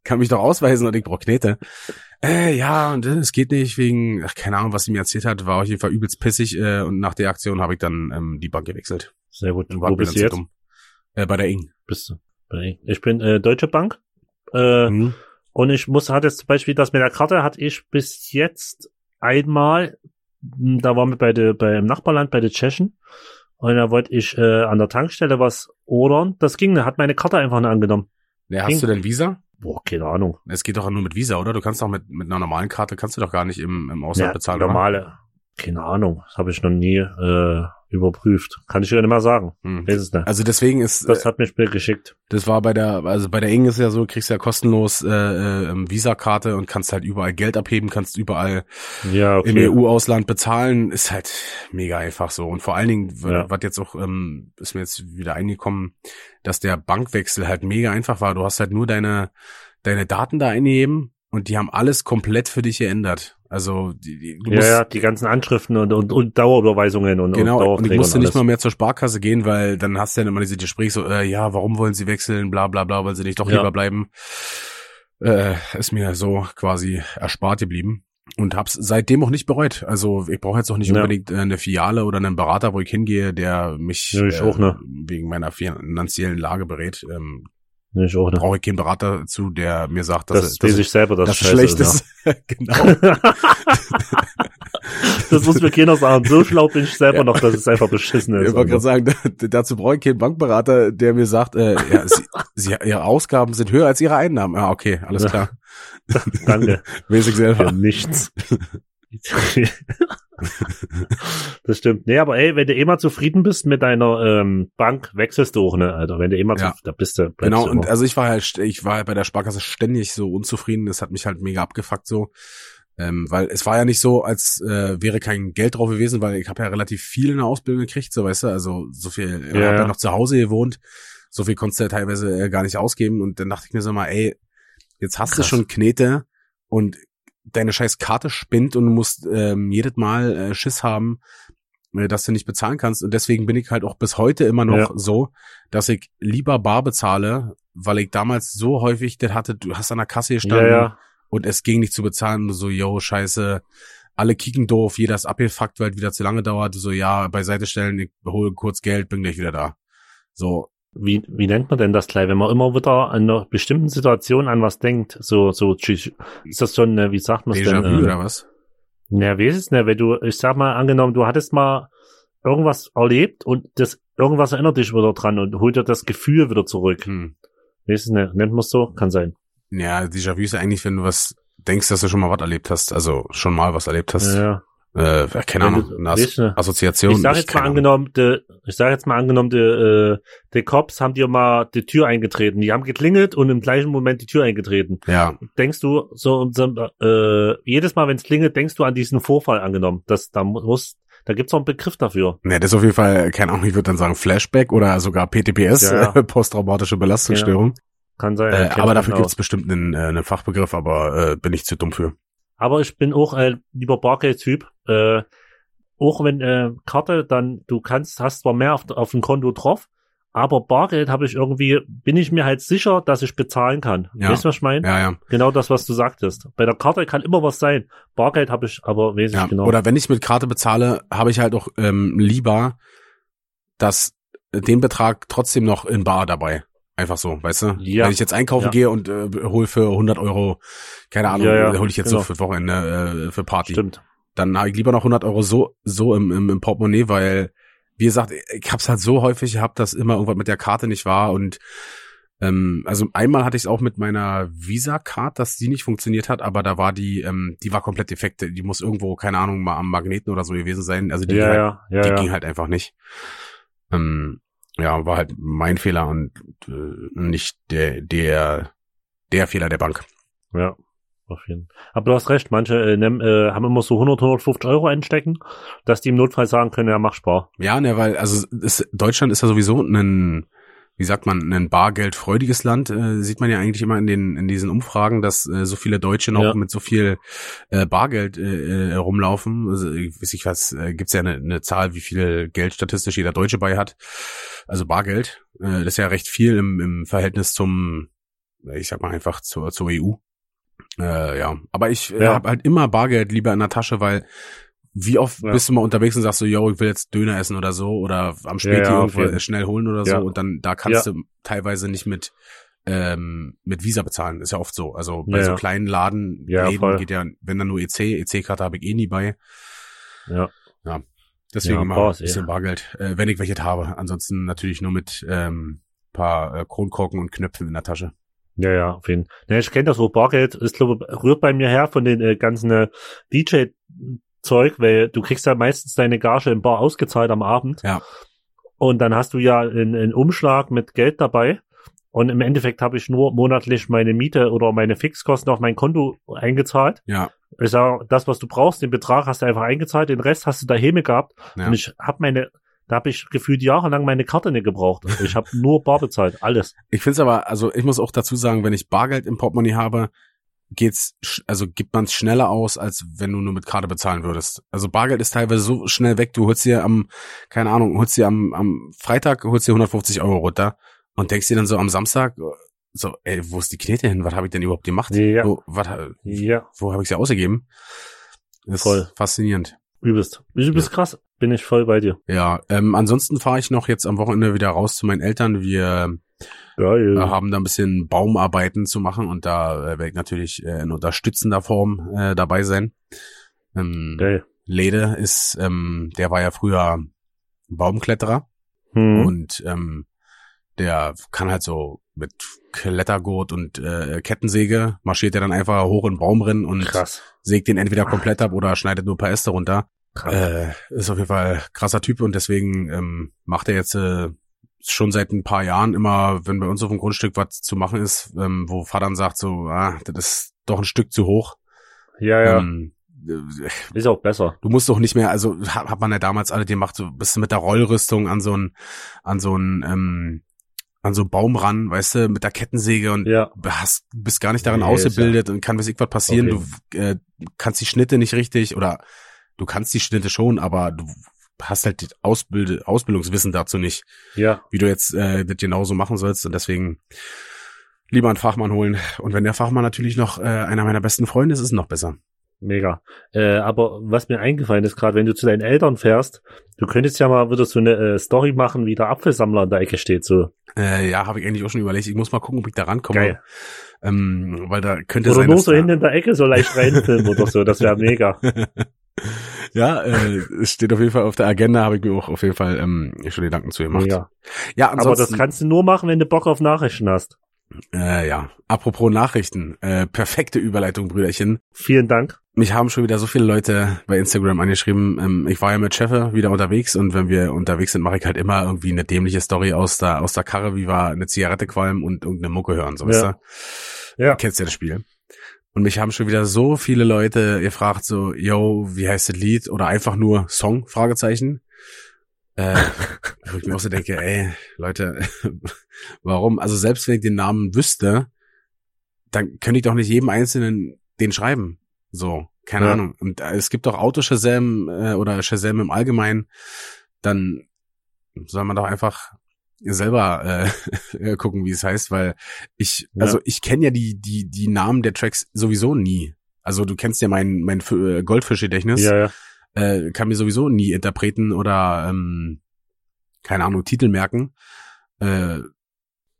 S1: kann mich doch ausweisen und ich brauche Knete. Äh, ja, und äh, es geht nicht wegen, ach, keine Ahnung, was sie mir erzählt hat, war auf jeden Fall übelst pissig äh, und nach der Aktion habe ich dann ähm, die Bank gewechselt.
S2: Sehr gut.
S1: Und
S2: Wo bist du jetzt?
S1: dumm. Äh, bei der Ing.
S2: Bist du? Bei der- Ich bin äh, Deutsche Bank. Äh,
S1: Mhm.
S2: Und ich muss, hatte jetzt zum Beispiel das mit der Karte, hatte ich bis jetzt einmal, da waren wir bei der, beim Nachbarland, bei den Tschechen. Und da wollte ich äh, an der Tankstelle was ordern. Das ging, da hat meine Karte einfach nicht angenommen.
S1: Ja, hast du denn Visa?
S2: Boah, keine Ahnung.
S1: Es geht doch nur mit Visa, oder? Du kannst doch mit, mit einer normalen Karte, kannst du doch gar nicht im, im Ausland
S2: Ja,
S1: bezahlen, oder?
S2: normale. Keine Ahnung. Das habe ich noch nie äh, überprüft. Kann ich dir nicht mal sagen.
S1: Hm.
S2: Weiß es nicht.
S1: Also deswegen ist,
S2: Das hat mir Spiel geschickt.
S1: Das war bei der, also bei der Ing ist ja so, kriegst ja kostenlos äh, äh, Visa-Karte und kannst halt überall Geld abheben, kannst überall
S2: Ja, okay.
S1: im EU-Ausland bezahlen, ist halt mega einfach so. Und vor allen Dingen,
S2: Ja.
S1: was jetzt auch, ähm, ist mir jetzt wieder eingekommen, dass der Bankwechsel halt mega einfach war. Du hast halt nur deine, deine Daten da eingegeben und die haben alles komplett für dich geändert. Also die, die, du
S2: ja,
S1: musst,
S2: ja, die ganzen Anschriften und, und, und Dauerüberweisungen und,
S1: Genau,
S2: und
S1: und ich musste
S2: und
S1: nicht mal mehr zur Sparkasse gehen, weil dann hast du dann immer diese Gespräche so, äh, ja, warum wollen sie wechseln, bla bla bla, weil sie nicht doch
S2: Ja.
S1: lieber bleiben. Äh, ist mir so quasi erspart geblieben. Und hab's seitdem auch nicht bereut. Also ich brauche jetzt auch nicht
S2: Ja.
S1: unbedingt äh, eine Filiale oder einen Berater, wo ich hingehe, der mich
S2: Ja, ich
S1: äh,
S2: auch, ne?
S1: wegen meiner finanziellen Lage berät. Ähm,
S2: Nee, ich auch nicht.
S1: brauche ich keinen Berater zu, der mir sagt, dass
S2: Das,
S1: dass
S2: ich selber,
S1: das
S2: es
S1: schlecht ist. genau.
S2: Ja. das muss mir keiner sagen. So schlau bin ich selber
S1: Ja.
S2: noch, dass es einfach beschissen ist.
S1: Ich wollte gerade sagen, dazu brauche ich keinen Bankberater, der mir sagt, äh, ja, sie, sie, ihre Ausgaben sind höher als ihre Einnahmen. Ja, okay, alles klar.
S2: Danke.
S1: Weiß ich
S2: Für
S1: selber.
S2: nichts. das stimmt. Nee, aber ey, wenn du eh mal zufrieden bist mit deiner ähm, Bank, wechselst du auch, ne, Alter. Wenn du eh mal
S1: Ja.
S2: da bist du, bleibst
S1: Genau,
S2: du
S1: und also ich war halt, ich war halt bei der Sparkasse ständig so unzufrieden. Das hat mich halt mega abgefuckt so. Ähm, weil es war ja nicht so, als äh, wäre kein Geld drauf gewesen, weil ich habe ja relativ viel in der Ausbildung gekriegt, so weißt du, also so viel, ich
S2: Ja,
S1: hab ja
S2: ja.
S1: noch zu Hause gewohnt, so viel konntest du ja teilweise äh, gar nicht ausgeben und dann dachte ich mir so mal, ey, jetzt hast du
S2: Krass.
S1: schon Knete und deine scheiß Karte spinnt und du musst ähm, jedes Mal äh, Schiss haben, äh, dass du nicht bezahlen kannst und deswegen bin ich halt auch bis heute immer noch
S2: Ja.
S1: so, dass ich lieber bar bezahle, weil ich damals so häufig das hatte, du hast an der Kasse
S2: ja,
S1: gestanden
S2: ja.
S1: und es ging nicht zu bezahlen. Du so, yo, scheiße, alle kicken doof, jeder ist abgefuckt, weil es wieder zu lange dauert. So, ja, beiseite stellen, ich hole kurz Geld, bin gleich wieder da. So,
S2: Wie, wie nennt man denn das gleich, wenn man immer wieder an einer bestimmten Situation an was denkt? So, so, ist das schon, äh, wie sagt man es denn? Äh,
S1: oder was?
S2: Na, wie ist es denn, wenn du, ich sag mal, angenommen, du hattest mal irgendwas erlebt und das, irgendwas erinnert dich wieder dran und holt dir das Gefühl wieder zurück.
S1: Hm.
S2: Wie ist es denn? Nennt man es so? Kann sein.
S1: Ja, Déjà-vu ist ja eigentlich, wenn du was denkst, dass du schon mal was erlebt hast, also schon mal was erlebt hast.
S2: Ja.
S1: Äh, keine Ahnung, eine As
S2: du,
S1: Assoziation.
S2: Ich sag jetzt mal angenommen, de, ich sag jetzt mal angenommen, de, äh, die Cops haben dir mal die Tür eingetreten. Die haben geklingelt und im gleichen Moment die Tür eingetreten.
S1: Ja,
S2: Denkst du so, so äh, jedes Mal, wenn es klingelt, denkst du an diesen Vorfall angenommen. Das, da muss, da gibt's auch einen Begriff dafür.
S1: ne, das ist auf jeden Fall, keine Ahnung, ich würde dann sagen Flashback oder sogar PTPS,
S2: Ja, ja.
S1: posttraumatische Belastungsstörung.
S2: Kann sein.
S1: Äh, aber dafür gibt's bestimmt einen, äh, einen Fachbegriff, aber äh, bin ich zu dumm für.
S2: Aber ich bin auch ein lieber Bargeld-Typ. Äh, auch wenn äh, Karte, dann du kannst, hast zwar mehr auf, auf dem Konto drauf, aber Bargeld habe ich irgendwie, bin ich mir halt sicher, dass ich bezahlen kann.
S1: Ja.
S2: Weißt du, was ich meine?
S1: Ja, ja.
S2: Genau das, was du sagtest. Bei der Karte kann immer was sein. Bargeld habe ich, aber weiß
S1: ja.
S2: ich genau.
S1: Oder wenn ich mit Karte bezahle, habe ich halt auch ähm, lieber dass äh, den Betrag trotzdem noch in Bar dabei. Einfach so, weißt du?
S2: Ja.
S1: Wenn ich jetzt einkaufen
S2: Ja.
S1: gehe und äh, hol für 100 Euro, keine Ahnung,
S2: Ja, ja,
S1: hole ich jetzt
S2: genau.
S1: so für Wochenende äh, für Party.
S2: Stimmt.
S1: Dann habe ich lieber noch 100 Euro so so im, im, im Portemonnaie, weil wie gesagt, ich hab's halt so häufig gehabt, dass immer irgendwas mit der Karte nicht war und Ähm, also einmal hatte ich es auch mit meiner Visa-Card, dass die nicht funktioniert hat, aber da war die, ähm, die war komplett defekt. Die muss irgendwo, keine Ahnung, mal am Magneten oder so gewesen sein. Also die,
S2: Ja,
S1: ging, halt,
S2: ja,
S1: die
S2: ja.
S1: ging halt einfach nicht. Ähm, ja, war halt mein Fehler und äh, nicht der, der, der Fehler der Bank.
S2: Ja, auf jeden Fall. Aber du hast recht, manche äh, nehm, äh, haben immer so 100, 150 Euro einstecken, dass die im Notfall sagen können, ja, mach Spar.
S1: Ja, ne, weil, also es, Deutschland ist ja sowieso ein, wie sagt man, ein bargeldfreudiges Land, äh, sieht man ja eigentlich immer in den, in diesen Umfragen, dass äh, so viele Deutsche noch
S2: Ja.
S1: mit so viel äh, Bargeld äh, äh, rumlaufen. Also, ich weiß nicht was, äh, gibt's ja eine, eine Zahl, wie viel Geld statistisch jeder Deutsche bei hat. Also Bargeld, äh, das ist ja recht viel im, im Verhältnis zum, ich sag mal einfach zur, zur EU. Äh, ja, aber ich äh,
S2: Ja.
S1: habe halt immer Bargeld lieber in der Tasche, weil wie oft
S2: Ja.
S1: bist du mal unterwegs und sagst so, yo, ich will jetzt Döner essen oder so oder am Späti
S2: Ja, ja,
S1: irgendwo
S2: jeden.
S1: schnell holen oder so
S2: Ja.
S1: und dann da kannst du teilweise nicht mit ähm, mit Visa bezahlen, ist ja oft so. Also bei
S2: Ja,
S1: so
S2: ja.
S1: kleinen Laden
S2: Ja,
S1: Läden geht ja, wenn dann nur EC, EC-Karte habe ich eh nie bei.
S2: Ja.
S1: Deswegen
S2: Ja, brauchst
S1: ein bisschen. Bargeld, äh, wenn ich welche habe. Ansonsten natürlich nur mit ähm, paar äh, Kronkorken und Knöpfen in der Tasche.
S2: Ja, ja, auf jeden Fall. Ne, ich kenne das so, Bargeld ist, glaube rührt bei mir her von den äh, ganzen äh, DJ-Zeug, weil du kriegst ja meistens deine Gage im Bar ausgezahlt am Abend.
S1: Ja.
S2: Und dann hast du ja einen, einen Umschlag mit Geld dabei. Und im Endeffekt habe ich nur monatlich meine Miete oder meine Fixkosten auf mein Konto eingezahlt.
S1: Ja,
S2: Ich sag, das, was du brauchst, den Betrag hast du einfach eingezahlt, den Rest hast du daheim gehabt.
S1: ja.
S2: Und ich habe meine, da habe ich gefühlt jahrelang meine Karte nicht gebraucht. Ich habe nur bar bezahlt, alles.
S1: Ich finde es aber, also ich muss auch dazu sagen, wenn ich Bargeld im Portemonnaie habe, geht's, also gibt man es schneller aus, als wenn du nur mit Karte bezahlen würdest. Also Bargeld ist teilweise so schnell weg, du holst dir am, keine Ahnung, holst dir am, am Freitag, holst dir 150 Euro runter und denkst dir dann so am Samstag, so, ey, wo ist die Knete hin? Was habe ich denn überhaupt gemacht?
S2: Ja.
S1: Wo, ha-
S2: Ja,
S1: wo habe ich sie ausgegeben? Das
S2: Voll.
S1: ist faszinierend.
S2: übelst. Übelst krass. Bin ich voll bei dir.
S1: Ja, ähm, ansonsten fahre ich noch jetzt am Wochenende wieder raus zu meinen Eltern. Wir
S2: Geil.
S1: äh, haben da ein bisschen Baumarbeiten zu machen und da äh, werde ich natürlich äh, in unterstützender Form äh, dabei sein. Ähm,
S2: Geil.
S1: Lede ist, ähm, der war ja früher Baumkletterer
S2: Hm.
S1: und ähm, der kann halt so mit Klettergurt und äh, Kettensäge marschiert er dann einfach hoch in den Baum und
S2: Krass.
S1: sägt den entweder komplett ab oder schneidet nur ein paar Äste runter.
S2: Krass.
S1: Äh, ist auf jeden Fall krasser Typ und deswegen ähm, macht er jetzt äh, schon seit ein paar Jahren immer, wenn bei uns auf dem Grundstück was zu machen ist, ähm, wo Vater dann sagt so, ah, das ist doch ein Stück zu hoch.
S2: ja, ja.
S1: Ähm, äh,
S2: ist auch besser.
S1: du musst doch nicht mehr, also hat, hat man ja damals alle gemacht, so bist du mit der Rollrüstung an so ein, an so ein, ähm, an so einen Baum ran, weißt du, mit der Kettensäge und
S2: Ja.
S1: hast, bist gar nicht darin
S2: Nee,
S1: ausgebildet und kann weiß ich was passieren.
S2: Okay.
S1: Du äh, kannst die Schnitte nicht richtig oder du kannst die Schnitte schon, aber du hast halt die Ausbild Ausbildungswissen dazu nicht,
S2: Ja.
S1: wie du jetzt äh, das genauso machen sollst und deswegen lieber einen Fachmann holen. Und wenn der Fachmann natürlich noch äh, einer meiner besten Freunde ist, ist es noch besser.
S2: Mega. Äh, aber was mir eingefallen ist, gerade wenn du zu deinen Eltern fährst, du könntest ja mal wieder so eine äh, Story machen, wie der Apfelsammler in der Ecke steht. So
S1: Äh, ja, habe ich eigentlich auch schon überlegt. Ich muss mal gucken, ob ich da rankomme.
S2: geil.
S1: Ähm, weil da könnte
S2: Oder
S1: sein,
S2: nur so hinten in der Ecke so leicht reinfilmen oder so. Das wäre mega.
S1: ja, äh, es steht auf jeden Fall auf der Agenda, habe ich mir auch auf jeden Fall ähm, schon Gedanken zu gemacht.
S2: mega.
S1: Ja,
S2: Aber das kannst du nur machen, wenn du Bock auf Nachrichten hast.
S1: äh, ja, apropos Nachrichten, äh, perfekte Überleitung, Brüderchen.
S2: Vielen Dank.
S1: Mich haben schon wieder so viele Leute bei Instagram angeschrieben. Ähm, ich war ja mit Cheffe wieder unterwegs und wenn wir unterwegs sind, mache ich halt immer irgendwie eine dämliche Story aus der aus der Karre, wie wir eine Zigarette qualmen und irgendeine Mucke hören, so weißt
S2: Ja.
S1: du?
S2: Ja.
S1: Kennst ja das Spiel. Und mich haben schon wieder so viele Leute gefragt, so, yo, wie heißt das Lied? Oder einfach nur Song? Fragezeichen. Äh, wo ich mir auch so denke, ey, Leute, warum? Also selbst wenn ich den Namen wüsste, dann könnte ich doch nicht jedem Einzelnen den schreiben. So, keine
S2: Ja.
S1: Ahnung. Und äh, es gibt doch Auto-Shazam äh, oder Shazam im Allgemeinen. Dann soll man doch einfach selber äh, gucken, wie es heißt, weil ich,
S2: Ja.
S1: also ich kenne ja die, die, die Namen der Tracks sowieso nie. Also du kennst ja mein, mein äh, Goldfisch-Gedächtnis
S2: Ja, ja.
S1: äh, kann mir sowieso nie Interpreten oder ähm, keine Ahnung, Titel merken. Äh,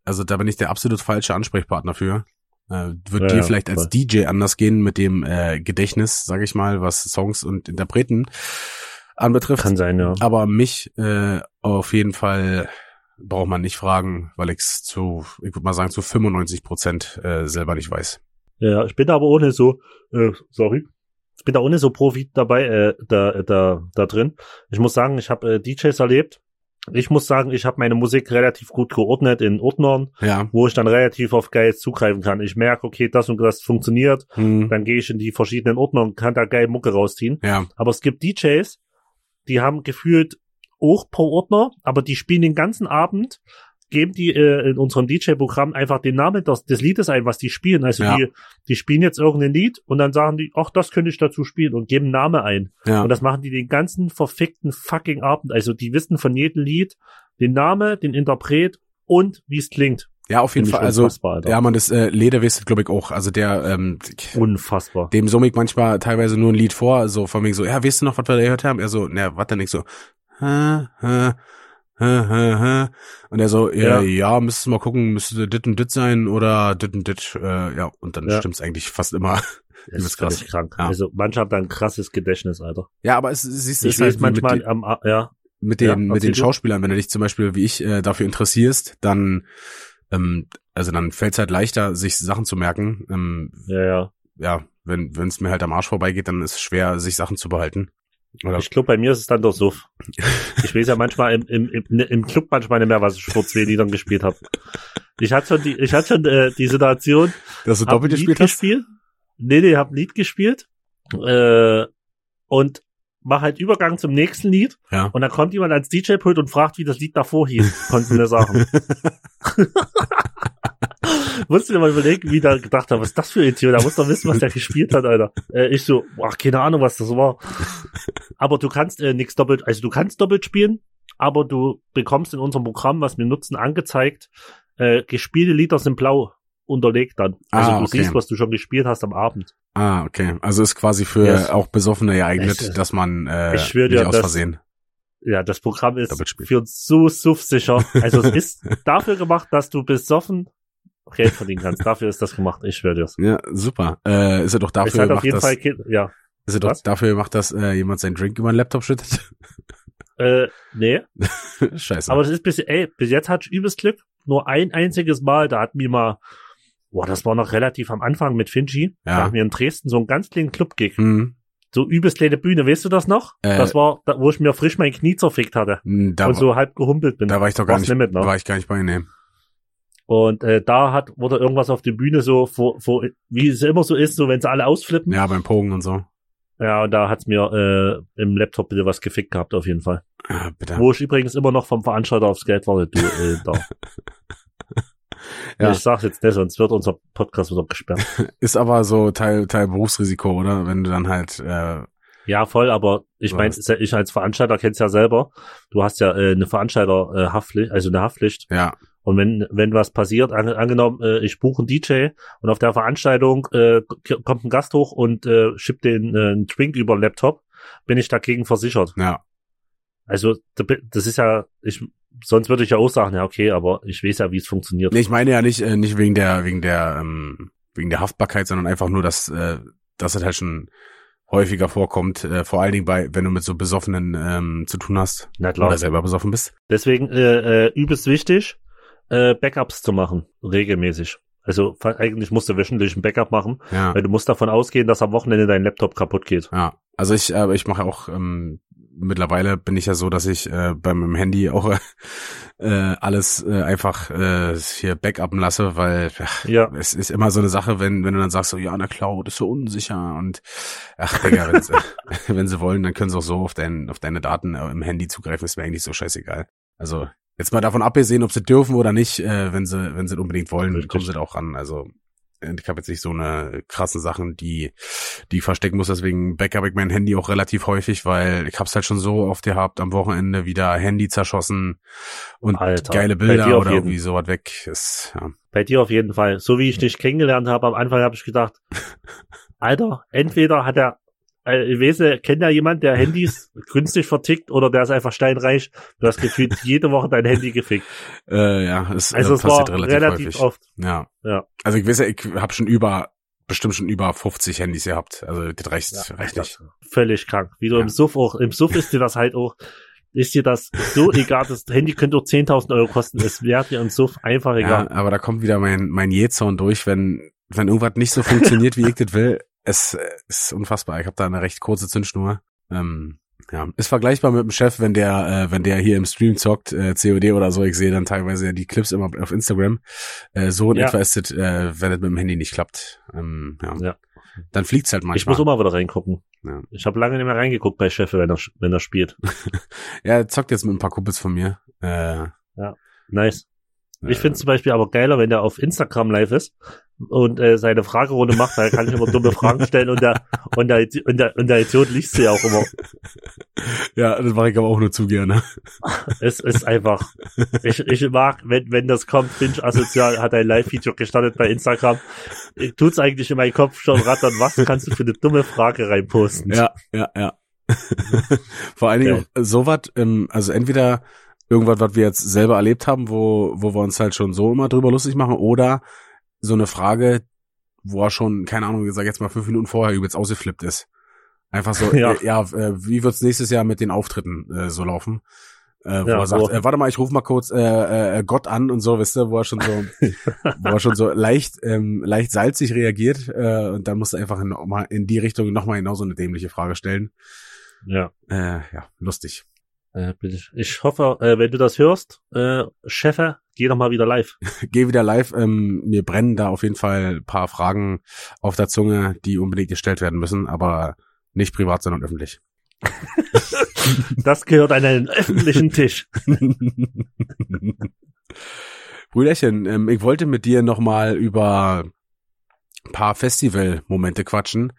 S1: also da bin ich der absolut falsche Ansprechpartner für. Äh, wird
S2: Ja,
S1: dir vielleicht als
S2: voll.
S1: DJ anders gehen mit dem äh, Gedächtnis, sage ich mal, was Songs und Interpreten anbetrifft.
S2: Kann sein, ja.
S1: Aber mich äh, auf jeden Fall braucht man nicht fragen, weil ich es zu, ich würde mal sagen, zu 95 Prozent äh, selber nicht weiß.
S2: Ja, ich bin aber ohne so, äh, sorry, ich bin da ohne so Profi dabei, äh, da, da, da drin. Ich muss sagen, ich habe äh, DJs erlebt. Ich muss sagen, ich habe meine Musik relativ gut geordnet in Ordnern,
S1: Ja.
S2: wo ich dann relativ auf geil zugreifen kann. Ich merke, okay, das und das funktioniert.
S1: Hm.
S2: Dann gehe ich in die verschiedenen Ordner und kann da geil Mucke rausziehen.
S1: Ja.
S2: Aber es gibt DJs, die haben gefühlt auch pro Ordner, aber die spielen den ganzen Abend, geben die äh, in unserem DJ-Programm einfach den Namen des, des Liedes ein, was die spielen. Also
S1: Ja.
S2: die, die spielen jetzt irgendein Lied und dann sagen die, ach, das könnte ich dazu spielen und geben Name ein.
S1: Ja.
S2: Und das machen die den ganzen verfickten fucking Abend. Also die wissen von jedem Lied den Name, den Interpret und wie es klingt.
S1: Ja, auf jeden Fall. Also, ja, man, das äh, Leder wisst, glaube ich, auch. Also der, ähm,
S2: Unfassbar.
S1: dem ich manchmal teilweise nur ein Lied vor, so von wegen so, ja, weißt du noch, was wir da gehört haben? Er so, na, was denn nicht so, hä, hä, hä, hä, hä. Und er so, ja,
S2: Ja.
S1: ja, müsstest du mal gucken, müsste dit und dit sein oder dit und dit, äh, ja, und dann
S2: Ja.
S1: stimmt's eigentlich fast immer.
S2: Das ist
S1: krass.
S2: krank.
S1: Ja.
S2: Also manche haben da ein krasses Gedächtnis, Alter.
S1: Ja, aber es, siehst du,
S2: Ich
S1: es ist halt mit,
S2: manchmal
S1: den-
S2: am, ja,
S1: mit den,
S2: Ja,
S1: mit den. Schauspielern, wenn du dich zum Beispiel wie ich äh, dafür interessierst, dann, ähm, also dann fällt's halt leichter, sich Sachen zu merken. Ähm,
S2: ja, ja.
S1: ja, wenn wenn es mir halt am Arsch vorbeigeht, dann ist es schwer, sich Sachen zu behalten. Oder
S2: Ich glaube, bei mir ist es dann der Suff. Ich weiß ja manchmal im, im, im, im Club manchmal nicht mehr, was ich vor zwei Liedern gespielt habe. Ich hatte schon die, ich hatte schon äh, die Situation,
S1: dass du doppelt
S2: ein Lied
S1: gespielt hast?
S2: gespielt. Nee, nee, hab ein Lied gespielt. Äh, und mach halt Übergang zum nächsten Lied.
S1: Ja.
S2: Und dann kommt jemand als DJ-Pult und fragt, wie das Lied davor hieß. Konnten wir sagen. Musst du dir mal überlegen, wie der gedacht hat, was ist das für ein Idiot? Da muss doch wissen, was der gespielt hat, Alter. Äh, ich so, ach, keine Ahnung, was das war. Aber du kannst äh, nichts doppelt, also du kannst doppelt spielen, aber du bekommst in unserem Programm, was wir nutzen, angezeigt, äh, gespielte Lieder sind blau unterlegt dann. Also
S1: Ah,
S2: du
S1: okay.
S2: siehst, was du schon gespielt hast am Abend.
S1: Ah, okay. Also ist quasi für
S2: Yes.
S1: auch Besoffene geeignet,
S2: Es-
S1: dass man äh,
S2: Ich schwör dir,
S1: aus
S2: das-
S1: Versehen.
S2: Ja, das Programm ist für uns so suffsicher. Also es ist dafür gemacht, dass du besoffen Geld verdienen kannst. Dafür ist das gemacht. Ich schwöre dir's.
S1: Ja, super. Äh, ist er doch
S2: Es
S1: dafür
S2: hat auf
S1: gemacht,
S2: jeden
S1: dass,
S2: Fall, ja,
S1: ist er doch
S2: Was?
S1: dafür gemacht, dass äh, jemand seinen Drink über den Laptop schüttet?
S2: äh, nee.
S1: Scheiße.
S2: Aber das ist bis, ey, bis jetzt hatte ich übelst Glück. Nur ein einziges Mal, da hat mir mal, boah, das war noch relativ am Anfang mit Finchi.
S1: Ja.
S2: Da hatten wir in Dresden so einen ganz kleinen Club-Gig.
S1: hm,
S2: So übelst kleine Bühne, weißt du das noch?
S1: Äh,
S2: das war, da, wo ich mir frisch mein Knie zerfickt hatte.
S1: hm, da,
S2: und so halb gehumpelt bin.
S1: da war ich doch gar
S2: War's
S1: nicht,
S2: mit, ne?
S1: war ich gar nicht bei Ihnen.
S2: Und äh, da hat wurde irgendwas auf der Bühne so, vor, vor, wie es immer so ist, so wenn sie alle ausflippen.
S1: Ja, beim Pogen und so.
S2: Ja, und da hat's mir äh, im Laptop bitte was gefickt gehabt, auf jeden Fall.
S1: Ah, bitte.
S2: Wo ich übrigens immer noch vom Veranstalter aufs Geld warte, du, äh, da.
S1: Ja.
S2: Ich sag's jetzt nicht, sonst wird unser Podcast wieder gesperrt.
S1: Ist aber so Teil, Teil Berufsrisiko, oder? Wenn du dann halt, äh,
S2: Ja, voll, aber ich meine, ich als Veranstalter kenn's ja selber. Du hast ja äh, eine Veranstalter äh, Haftpflicht, also eine Haftpflicht.
S1: ja,
S2: Und wenn wenn was passiert, an, angenommen, äh, ich buche einen DJ und auf der Veranstaltung äh, kommt ein Gast hoch und äh, schippt den äh, einen Drink über den Laptop, bin ich dagegen versichert.
S1: ja,
S2: Also das ist ja, ich sonst würde ich ja auch sagen, ja okay, aber ich weiß ja, wie es funktioniert.
S1: Nee, ich meine ja nicht, äh, nicht wegen der, wegen der, ähm, wegen der Haftbarkeit, sondern einfach nur, dass, äh, dass es halt schon häufiger vorkommt, äh, vor allen Dingen bei, wenn du mit so Besoffenen ähm, zu tun hast
S2: Na klar.
S1: oder selber besoffen bist.
S2: Deswegen äh, äh, übelst wichtig, äh, Backups zu machen, regelmäßig. Also eigentlich musst du wöchentlich ein Backup machen,
S1: Ja,
S2: weil du musst davon ausgehen, dass am Wochenende dein Laptop kaputt geht.
S1: ja. Also ich, äh, ich mache auch ähm, mittlerweile bin ich ja so, dass ich äh, beim Handy auch äh, alles äh, einfach äh, hier backuppen lasse, weil ach,
S2: Ja.
S1: es ist immer so eine Sache, wenn wenn du dann sagst so ja, na Cloud ist so unsicher und ach Digga, wenn sie, wenn sie wollen, dann können sie auch so auf dein, auf deine Daten äh, im Handy zugreifen, ist mir eigentlich so scheißegal. Also jetzt mal davon abgesehen, ob sie dürfen oder nicht, äh, wenn sie wenn sie unbedingt wollen,
S2: Richtig.
S1: kommen sie da auch ran. Also äh, ich habe jetzt nicht so eine krassen Sachen, die die ich verstecken muss. Deswegen backup ich mein Handy auch relativ häufig, weil ich hab's halt schon so oft gehabt, am Wochenende wieder Handy zerschossen und
S2: Alter,
S1: geile Bilder oder
S2: jeden.
S1: irgendwie sowas weg. Ist, ja.
S2: Bei dir auf jeden Fall. So wie ich dich kennengelernt habe, am Anfang habe ich gedacht, Alter, entweder hat er, ich weiß nicht, kennt ja jemand, der Handys günstig vertickt oder der ist einfach steinreich. Du hast gefühlt jede Woche dein Handy gefickt.
S1: Äh, ja, es
S2: Also
S1: äh,
S2: es war
S1: passiert relativ,
S2: relativ
S1: häufig.
S2: oft.
S1: Ja.
S2: Ja.
S1: Also ich weiß ja, ich habe schon über, bestimmt schon über 50 Handys gehabt. Also das reicht, reicht nicht.
S2: Völlig krank. Wie du
S1: Ja.
S2: im Suff auch, im Suff ist dir das halt auch, ist dir das so egal, das Handy könnte doch 10.000 Euro kosten, es wäre dir uns so einfach egal.
S1: Ja, aber da kommt wieder mein, mein Jezorn durch, wenn, wenn irgendwas nicht so funktioniert, wie ich das will. Es äh, ist unfassbar. Ich habe da eine recht kurze Zündschnur. Ähm, ja, ist vergleichbar mit dem Chef, wenn der, äh, wenn der hier im Stream zockt, äh, COD oder so. Ich sehe dann teilweise die Clips immer auf Instagram. Äh, so in
S2: Ja.
S1: etwa ist es, äh, wenn es mit dem Handy nicht klappt. Ähm, ja.
S2: Ja.
S1: Dann fliegt's halt
S2: ich
S1: manchmal.
S2: muss auch mal wieder reingucken.
S1: Ja.
S2: Ich habe lange nicht mehr reingeguckt bei Chef, wenn er, wenn er spielt.
S1: ja, er zockt jetzt mit ein paar Kumpels von mir. Äh,
S2: Nice. Ich finde zum Beispiel aber geiler, wenn der auf Instagram live ist und äh, seine Fragerunde macht, er kann ich immer dumme Fragen stellen und der, und der, und der, und der Idiot liest sie auch immer.
S1: Ja, das mache ich aber auch nur zu gerne.
S2: Es ist einfach, ich, ich mag, wenn, wenn das kommt, Finch Asozial hat ein Live-Video gestartet bei Instagram. Tut's eigentlich in meinem Kopf schon rattern, was kannst du für eine dumme Frage reinposten?
S1: Ja, ja, ja. Vor allen Dingen
S2: Geil.
S1: sowas, ähm, also entweder irgendwas, was wir jetzt selber erlebt haben, wo, wo wir uns halt schon so immer drüber lustig machen, oder so eine Frage, wo er schon, keine Ahnung, ich sag jetzt mal fünf Minuten vorher übelst ausgeflippt ist. Einfach so,
S2: Ja.
S1: äh, ja äh, wie wird's nächstes Jahr mit den Auftritten äh, so laufen? Äh, wo
S2: Ja,
S1: er sagt,
S2: wo-
S1: äh, warte mal, ich rufe mal kurz äh, äh, Gott an und so, wisst ihr, wo er schon so, wo er schon so leicht, ähm, leicht salzig reagiert äh, und dann musst du einfach mal in die Richtung nochmal genau so eine dämliche Frage stellen.
S2: Ja.
S1: Äh, ja, lustig.
S2: Äh. Ich hoffe, äh, wenn du das hörst, äh, Chefe, geh doch mal wieder live.
S1: Geh wieder live. Ähm, mir brennen da auf jeden Fall ein paar Fragen auf der Zunge, die unbedingt gestellt werden müssen, aber nicht privat, sondern öffentlich.
S2: Das gehört an einen öffentlichen Tisch.
S1: Brüderchen, ähm, ich wollte mit dir nochmal über ein paar Festival-Momente quatschen,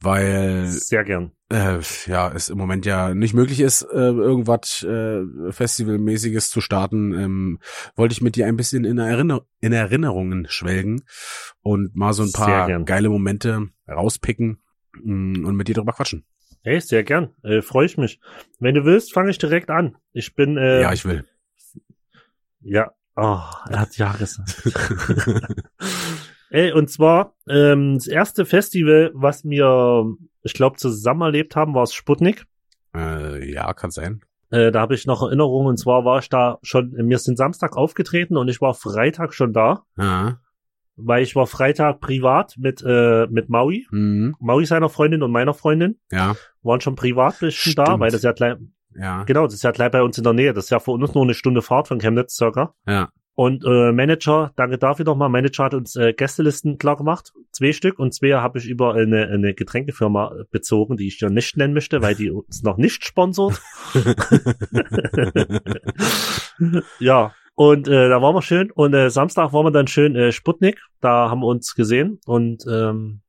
S1: weil
S2: Sehr gern.
S1: Äh, ja es im Moment ja nicht möglich ist, äh, irgendwas äh, Festivalmäßiges zu starten, ähm, wollte ich mit dir ein bisschen in, Erinner in Erinnerungen schwelgen und mal so ein paar geile Momente rauspicken mm, und mit dir drüber quatschen.
S2: Hey, sehr gern. Äh, Freue ich mich. Wenn du willst, fange ich direkt an. Ich bin, äh,
S1: ja, ich will.
S2: ja, oh, er hat ja gesagt. Ey, und zwar, ähm, das erste Festival, was wir, ich glaube, zusammen erlebt haben, war es Sputnik.
S1: äh, ja, kann sein.
S2: Äh, da habe ich noch Erinnerungen. Und zwar war ich da schon, wir sind Samstag aufgetreten und ich war Freitag schon da,
S1: Ja.
S2: weil ich war Freitag privat mit, äh, mit Maui.
S1: Mhm.
S2: Maui seiner Freundin und meiner Freundin
S1: Ja.
S2: waren schon privat bisschen da, weil das ja gleich,
S1: Ja.
S2: genau, das ist ja gleich bei uns in der Nähe. Das ist ja für uns nur eine Stunde Fahrt von Chemnitz circa.
S1: Ja.
S2: Und äh, Manager, danke dafür nochmal, Manager hat uns äh, Gästelisten klar gemacht, zwei Stück. Und zwei habe ich über eine, eine Getränkefirma bezogen, die ich ja nicht nennen möchte, weil die uns noch nicht sponsort. ja, und äh, da waren wir schön. Und äh, Samstag waren wir dann schön äh, Sputnik, da haben wir uns gesehen. Und ähm,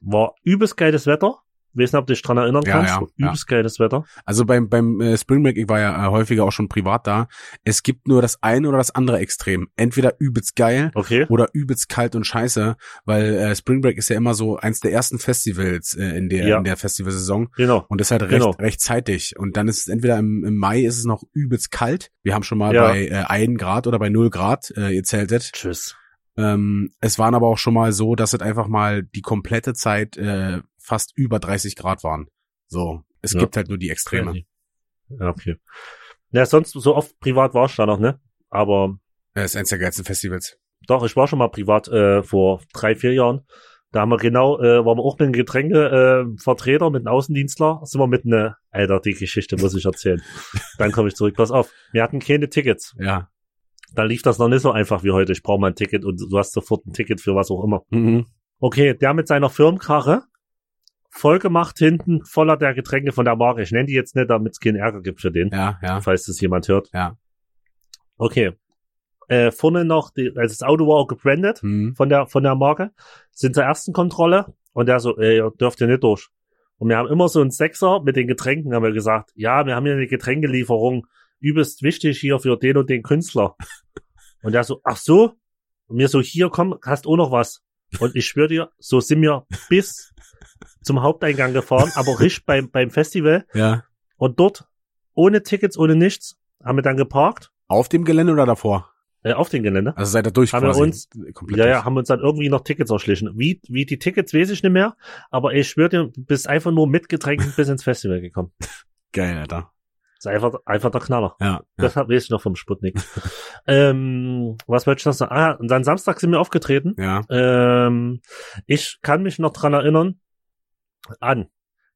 S2: war übelst geiles Wetter. Weiß nicht, ob du dich dran erinnern
S1: Ja,
S2: kannst.
S1: ja, ja.
S2: übelst geiles Wetter.
S1: Also beim, beim äh, Spring Break, ich war ja äh, häufiger auch schon privat da, es gibt nur das eine oder das andere Extrem. Entweder übelst geil
S2: Okay.
S1: oder übelst kalt und scheiße, weil äh, Spring Break ist ja immer so eins der ersten Festivals äh, in der
S2: Ja.
S1: in der Festivalsaison
S2: Genau.
S1: und ist halt recht
S2: Genau.
S1: recht zeitig und dann ist es entweder im, im Mai ist es noch übelst kalt. Wir haben schon mal
S2: Ja.
S1: bei äh, 1 Grad oder bei 0 Grad äh, ihr zeltet.
S2: Tschüss.
S1: Ähm, es waren aber auch schon mal so, dass es einfach mal die komplette Zeit äh, fast über 30 Grad waren. So, es
S2: Ja.
S1: gibt halt nur die Extreme.
S2: Ja, okay. Ja, sonst so oft privat war ich da noch, ne? Aber
S1: Das ist eins der geilsten Festivals.
S2: doch, ich war schon mal privat äh, vor drei, vier Jahren. Da haben wir genau, äh, waren wir auch mit einem Getränkevertreter, äh, mit einem Außendienstler, sind wir mit einer, Alter, die Geschichte muss ich erzählen. Dann komme ich zurück. Pass auf, wir hatten keine Tickets.
S1: Ja.
S2: Da lief das noch nicht so einfach wie heute. Ich brauche mal ein Ticket und du hast sofort ein Ticket für was auch immer.
S1: Mhm.
S2: Okay, der mit seiner Firmenkarre, voll gemacht hinten, voller der Getränke von der Marke. Ich nenne die jetzt nicht, damit es keinen Ärger gibt für den,
S1: Ja, ja,
S2: falls das jemand hört.
S1: ja.
S2: Okay. Äh, vorne noch, die, also das Auto war auch gebrandet
S1: Mhm.
S2: von der, von der Marke, sind zur ersten Kontrolle und der so, ey, ihr dürft ihr nicht durch. Und wir haben immer so einen Sechser mit den Getränken, haben wir gesagt, ja, wir haben hier eine Getränkelieferung, übelst wichtig hier für den und den Künstler. Und der so, ach so? Und mir so, hier, komm, hast auch noch was. Und ich schwöre dir, so sind wir bis zum Haupteingang gefahren, aber richtig beim, beim Festival.
S1: Ja.
S2: Und dort, ohne Tickets, ohne nichts, haben wir dann geparkt,
S1: Auf dem Gelände oder davor?
S2: äh, auf dem Gelände.
S1: Also seid ihr durch
S2: Haben wir uns-
S1: Komplett
S2: Ja, ja, haben uns dann irgendwie noch Tickets erschlichen. Wie, wie die Tickets weiß ich nicht mehr, aber ich schwöre dir, du bist einfach nur mit Getränken bis ins Festival gekommen.
S1: Geil, Alter.
S2: ist einfach, einfach der Knaller.
S1: Ja, ja.
S2: Das weiß ich noch vom Sputnik. ähm, was wollte ich noch sagen? Ah, und dann Samstag sind wir aufgetreten.
S1: ja.
S2: Ähm, ich kann mich noch dran erinnern an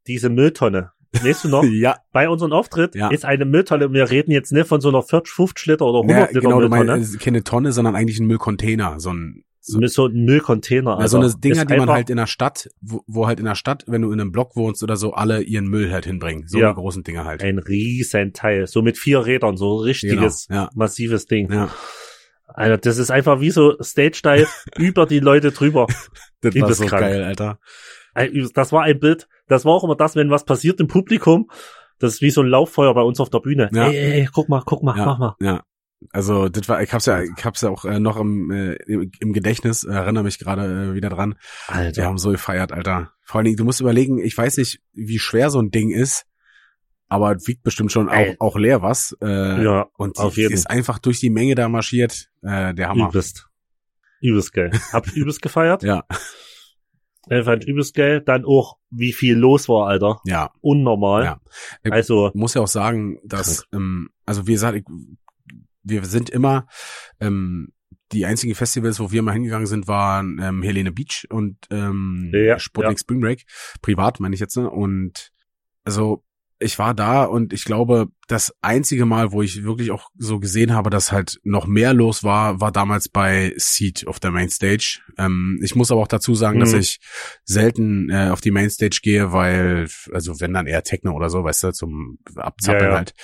S2: diese Mülltonne. Weißt du noch?
S1: ja,
S2: Bei unserem Auftritt
S1: Ja.
S2: ist eine Mülltonne, wir reden jetzt nicht von so einer 40, 50 Liter oder 100
S1: ja
S2: Liter
S1: genau,
S2: Mülltonne.
S1: meinst, keine Tonne, sondern eigentlich ein Müllcontainer, so ein, so,
S2: so einem Müllcontainer.
S1: ja, so
S2: Alter.
S1: eine Dinger,
S2: Ist
S1: die man halt in der Stadt, wo, wo halt in der Stadt, wenn du in einem Block wohnst oder so, alle ihren Müll halt hinbringen. So
S2: Ja.
S1: eine großen Dinger halt.
S2: ein riesen Teil, so mit vier Rädern, so ein richtiges,
S1: Genau, ja.
S2: massives Ding.
S1: Ja,
S2: Alter, das ist einfach wie so Stage-Dive über die Leute drüber.
S1: das war so geil, Alter.
S2: Das war ein Bild, das war auch immer das, wenn was passiert im Publikum, das ist wie so ein Lauffeuer bei uns auf der Bühne.
S1: Ja.
S2: Ey, ey, ey, guck mal, guck mal,
S1: Ja.
S2: mach mal.
S1: Ja. Also, das war, ich hab's ja, ich hab's ja auch äh, noch im, äh, im, Gedächtnis, äh, erinnere mich gerade äh, wieder dran.
S2: Alter.
S1: Wir haben so gefeiert, Alter. Vor allen Dingen, du musst überlegen, ich weiß nicht, wie schwer so ein Ding ist, aber es wiegt bestimmt schon auch,
S2: Ey.
S1: auch leer was. Äh,
S2: ja,
S1: und
S2: auf jeden.
S1: ist einfach durch die Menge da marschiert. Äh, der Hammer.
S2: übelst. Übelst geil. Hab übelst gefeiert.
S1: Ja,
S2: Äh, fand übelst geil. Dann auch, wie viel los war, Alter.
S1: ja.
S2: Unnormal.
S1: Ja. Ich-
S2: Also,
S1: Muss ja auch sagen, dass, ähm, also wie gesagt, ich, wir sind immer, ähm, die einzigen Festivals, wo wir mal hingegangen sind, waren ähm, Helene Beach und ähm,
S2: Ja,
S1: Sputnik
S2: ja.
S1: Spring Break. Privat meine ich jetzt. Ne? Und also ich war da und ich glaube, das einzige Mal, wo ich wirklich auch so gesehen habe, dass halt noch mehr los war, war damals bei Seed auf der Mainstage. Ähm, ich muss aber auch dazu sagen, dass
S2: Mhm.
S1: ich selten äh, auf die Mainstage gehe, weil, also wenn dann eher Techno oder so, weißt du, zum Abzappeln
S2: Ja, ja.
S1: halt.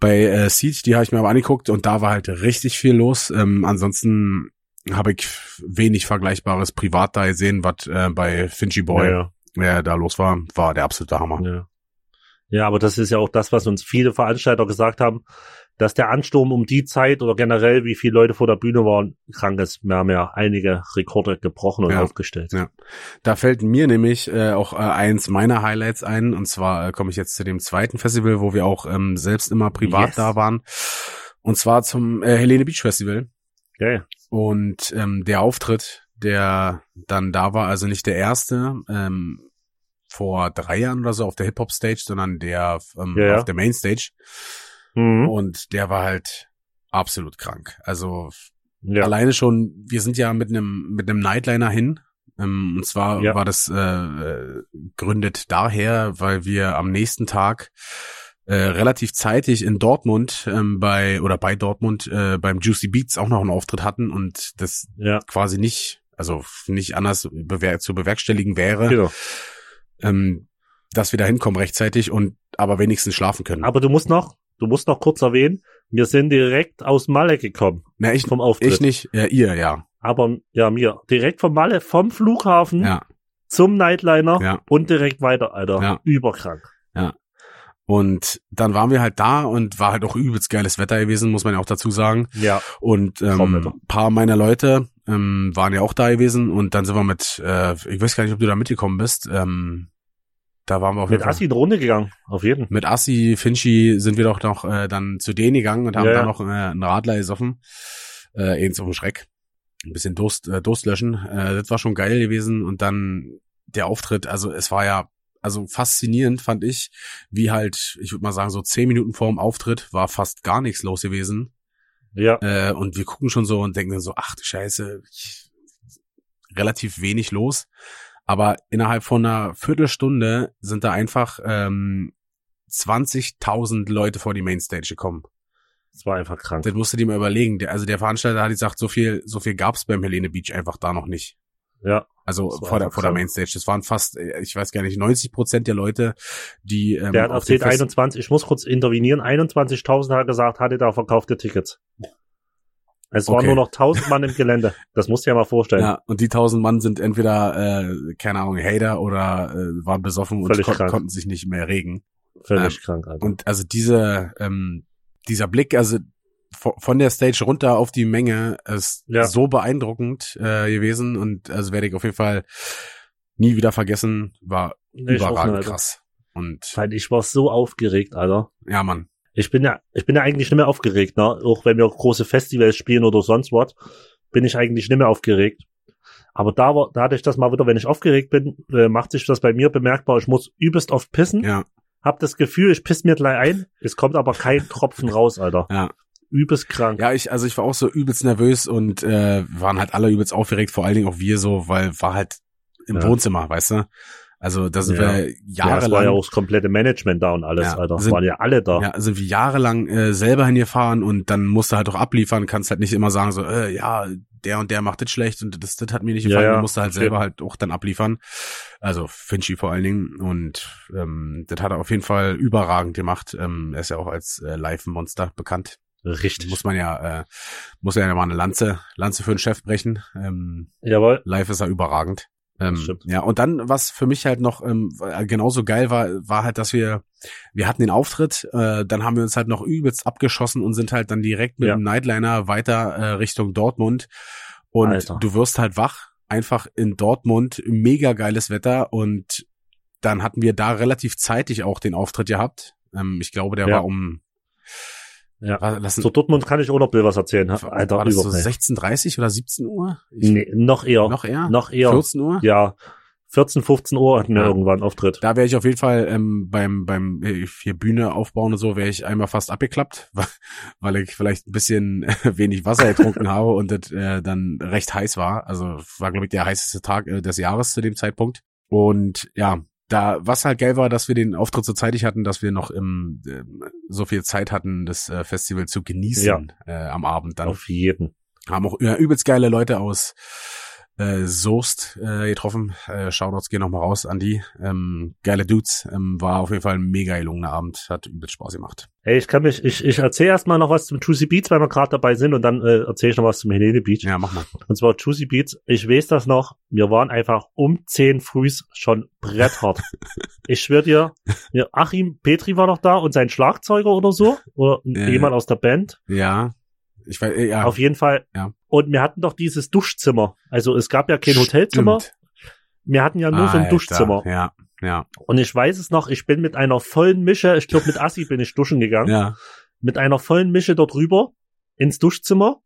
S1: Bei äh, Seed, die habe ich mir aber angeguckt und da war halt richtig viel los. Ähm, ansonsten habe ich wenig Vergleichbares privat da gesehen, was äh, bei Finchy Boy
S2: ja,
S1: wer da los war, war der absolute Hammer.
S2: ja. Ja, aber das ist ja auch das, was uns viele Veranstalter gesagt haben, dass der Ansturm um die Zeit oder generell, wie viele Leute vor der Bühne waren, krank ist. Wir haben ja einige Rekorde gebrochen und
S1: Ja.
S2: aufgestellt.
S1: Ja. Da fällt mir nämlich äh, auch äh, eins meiner Highlights ein. Und zwar äh, komme ich jetzt zu dem zweiten Festival, wo wir auch ähm, selbst immer privat
S2: Yes.
S1: da waren. Und zwar zum äh, Helene Beach Festival.
S2: Geil.
S1: Und ähm, der Auftritt, der dann da war, also nicht der erste, ähm, vor drei Jahren oder so auf der Hip-Hop-Stage, sondern der ähm,
S2: Ja, ja.
S1: auf der Mainstage.
S2: Mhm.
S1: Und der war halt absolut krank. Also
S2: Ja.
S1: alleine schon, wir sind ja mit einem mit einem Nightliner hin. Ähm, und zwar war das äh, äh, gründet daher, weil wir am nächsten Tag äh, relativ zeitig in Dortmund ähm, bei oder bei Dortmund äh, beim Juicy Beats auch noch einen Auftritt hatten und das quasi nicht, also nicht anders bewer zu bewerkstelligen wäre,
S2: genau.
S1: Ähm, dass wir da hinkommen rechtzeitig und aber wenigstens schlafen können.
S2: Aber du musst noch, du musst noch kurz erwähnen, wir sind direkt aus Malle gekommen
S1: Na, ich,
S2: vom Auftritt.
S1: ich nicht, ja, ihr, ja.
S2: Aber ja, mir direkt vom Malle, vom Flughafen
S1: Ja.
S2: zum Nightliner
S1: Ja.
S2: und direkt weiter, Alter.
S1: Ja.
S2: Überkrank.
S1: Und dann waren wir halt da und war halt auch übelst geiles Wetter gewesen, muss man ja auch dazu sagen.
S2: Ja.
S1: Und ähm, paar meiner Leute ähm, waren ja auch da gewesen und dann sind wir mit, äh, ich weiß gar nicht, ob du da mitgekommen bist, ähm, da waren wir auf
S2: Mit
S1: jeden Fall-
S2: Assi eine Runde gegangen, auf jeden.
S1: Mit Assi, Finchi sind wir doch noch äh, dann zu denen gegangen und haben
S2: Ja,
S1: da
S2: ja.
S1: noch äh, einen Radler gesoffen. Äh, eins auf dem Schreck. Ein bisschen Durst, äh, Durst löschen. Äh, das war schon geil gewesen. Und dann der Auftritt, also es war ja, also faszinierend fand ich, wie halt, ich würde mal sagen, so zehn Minuten vor dem Auftritt war fast gar nichts los gewesen.
S2: Ja.
S1: Äh, und wir gucken schon so und denken dann so, ach du Scheiße, ich, relativ wenig los. Aber innerhalb von einer Viertelstunde sind da einfach ähm, 20.000 Leute vor die Mainstage gekommen.
S2: Das war einfach krank.
S1: Das musst du dir mal überlegen. Der, also der Veranstalter hat gesagt, so viel, so viel gab's beim Helene Beach einfach da noch nicht.
S2: Ja.
S1: Also vor der, vor der. Mainstage. Das waren fast, äh, ich weiß gar nicht, 90 Prozent der Leute, die ähm,
S2: Der hat
S1: auf
S2: erzählt,
S1: Fest-
S2: 21, ich muss kurz intervenieren, 21.000 hat gesagt, hatte da verkaufte Tickets. Es waren
S1: Okay.
S2: nur noch 1000 Mann im Gelände. Das musst du dir mal vorstellen.
S1: Ja, und die tausend Mann sind entweder, äh, keine Ahnung, Hater oder äh, waren besoffen und
S2: Völlig
S1: kon
S2: krank.
S1: konnten sich nicht mehr regen.
S2: Völlig
S1: Ähm,
S2: krank, Alter.
S1: Und also diese, ähm, dieser Blick, also vo- von der Stage runter auf die Menge ist
S2: Ja.
S1: so beeindruckend äh, gewesen und also werde ich auf jeden Fall nie wieder vergessen, war
S2: Nee,
S1: überragend krass. Und
S2: Weil ich war so aufgeregt, Alter.
S1: ja, Mann.
S2: Ich bin ja, ich bin ja eigentlich nicht mehr aufgeregt, ne? Auch wenn wir große Festivals spielen oder sonst was, bin ich eigentlich nicht mehr aufgeregt. Aber da war, da hatte ich das mal wieder, wenn ich aufgeregt bin, äh, macht sich das bei mir bemerkbar. Ich muss übelst oft pissen.
S1: Ja,
S2: hab das Gefühl, ich piss mir gleich ein, es kommt aber kein Tropfen raus, Alter.
S1: Ja.
S2: Übelst krank.
S1: Ja, ich, also ich war auch so übelst nervös und äh, waren halt alle übelst aufgeregt, vor allen Dingen auch wir so, weil war halt im
S2: Ja.
S1: Wohnzimmer, weißt du? Also da sind
S2: Ja.
S1: wir
S2: Ja, es
S1: jahrelang,
S2: war ja auch das komplette Management da und alles,
S1: Ja,
S2: Alter.
S1: sind-
S2: waren ja alle da.
S1: ja, sind wir jahrelang äh, selber hingefahren und dann musst du halt auch abliefern, kannst halt nicht immer sagen so, äh, ja, der und der macht das schlecht und das, das hat mir nicht
S2: Ja,
S1: gefallen,
S2: ja,
S1: du musst halt selber halt auch dann abliefern. Also Finchi vor allen Dingen und ähm, das hat er auf jeden Fall überragend gemacht. Ähm, er ist ja auch als äh, Live-Monster bekannt.
S2: Richtig.
S1: Muss man ja, äh, muss ja mal eine Lanze, Lanze für den Chef brechen. Ähm,
S2: Jawohl.
S1: Live ist er überragend. Ähm, ja, und dann, was für mich halt noch ähm, genauso geil war, war halt, dass wir, wir hatten den Auftritt, äh, dann haben wir uns halt noch übelst abgeschossen und sind halt dann direkt mit
S2: Ja.
S1: dem Nightliner weiter äh, Richtung Dortmund. Und
S2: Alter.
S1: du wirst halt wach, einfach in Dortmund, mega geiles Wetter und dann hatten wir da relativ zeitig auch den Auftritt gehabt. Ähm, ich glaube, der
S2: Ja.
S1: war um,
S2: Ja.
S1: war, lassen,
S2: Zu Dortmund kann ich auch noch Bill was erzählen. Alter,
S1: war das so
S2: überhaupt nicht.
S1: 16.30 oder 17 Uhr? Ich,
S2: Nee, noch eher.
S1: Noch eher?
S2: Noch eher.
S1: 14 Uhr?
S2: Ja. 14, 15 Uhr hatten wir
S1: Ja.
S2: irgendwann Auftritt.
S1: Da wäre ich auf jeden Fall ähm, beim beim äh, hier Bühne aufbauen und so wäre ich einmal fast abgeklappt, weil- weil ich vielleicht ein bisschen wenig Wasser getrunken habe und das äh, dann recht heiß war. Also war glaube ich der heißeste Tag äh, des Jahres zu dem Zeitpunkt. Und ja, da was halt geil war, dass wir den Auftritt so zeitig hatten, dass wir noch im ähm, so viel Zeit hatten, das äh, Festival zu genießen äh, am Abend dann.
S2: Auf jeden.
S1: Haben auch ja, übelst geile Leute aus äh, Soest äh, getroffen. Äh, Shoutouts gehen nochmal raus an die. Ähm, geile Dudes. Ähm, war auf jeden Fall ein mega gelungener Abend. Hat übelst Spaß gemacht.
S2: Ey, ich kann mich, ich, ich erzähle erstmal noch was zum Juicy Beats, weil wir gerade dabei sind und dann äh, erzähle ich noch was zum Helene Beach.
S1: Ja, mach mal.
S2: Und zwar Juicy Beats. Ich weiß das noch. Wir waren einfach um 10 frühs schon bretthart. ich schwör dir, Achim Petri war noch da und sein Schlagzeuger oder so. Oder
S1: Äh.
S2: jemand aus der Band.
S1: Ja. Ich weiß, äh, ja.
S2: Auf jeden Fall.
S1: Ja.
S2: Und wir hatten doch dieses Duschzimmer. Also es gab ja kein Hotelzimmer.
S1: Stimmt.
S2: Wir hatten ja nur so ein
S1: Alter,
S2: Duschzimmer.
S1: Ja, ja,
S2: Und ich weiß es noch, ich bin mit einer vollen Mische, ich glaube mit Assi bin ich duschen gegangen,
S1: ja.
S2: mit einer vollen Mische dort rüber ins Duschzimmer.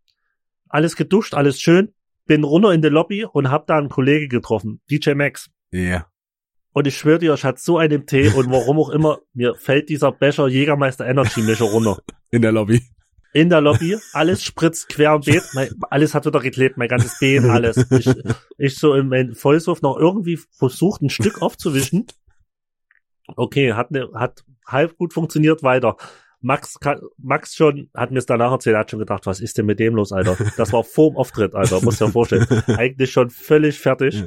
S2: Alles geduscht, alles schön. Bin runter in die Lobby und hab da einen Kollege getroffen, DJ Max.
S1: Ja.
S2: Und ich schwöre dir, ich hatte so einen Tee und warum auch immer, mir fällt dieser Becher Jägermeister Energy Mische runter.
S1: In der Lobby.
S2: In der Lobby, alles spritzt quer am Beet, mein, alles hat wieder geklebt, mein ganzes Bein, alles. Ich, ich so in meinem Vollsuff noch irgendwie versucht, ein Stück aufzuwischen. Okay, hat, ne, hat halb gut funktioniert, weiter. Max, ka- Max schon, hat mir es danach erzählt, er hat schon gedacht, was ist denn mit dem los, Alter? Das war vorm Auftritt, Alter, muss dir vorstellen. Eigentlich schon völlig fertig.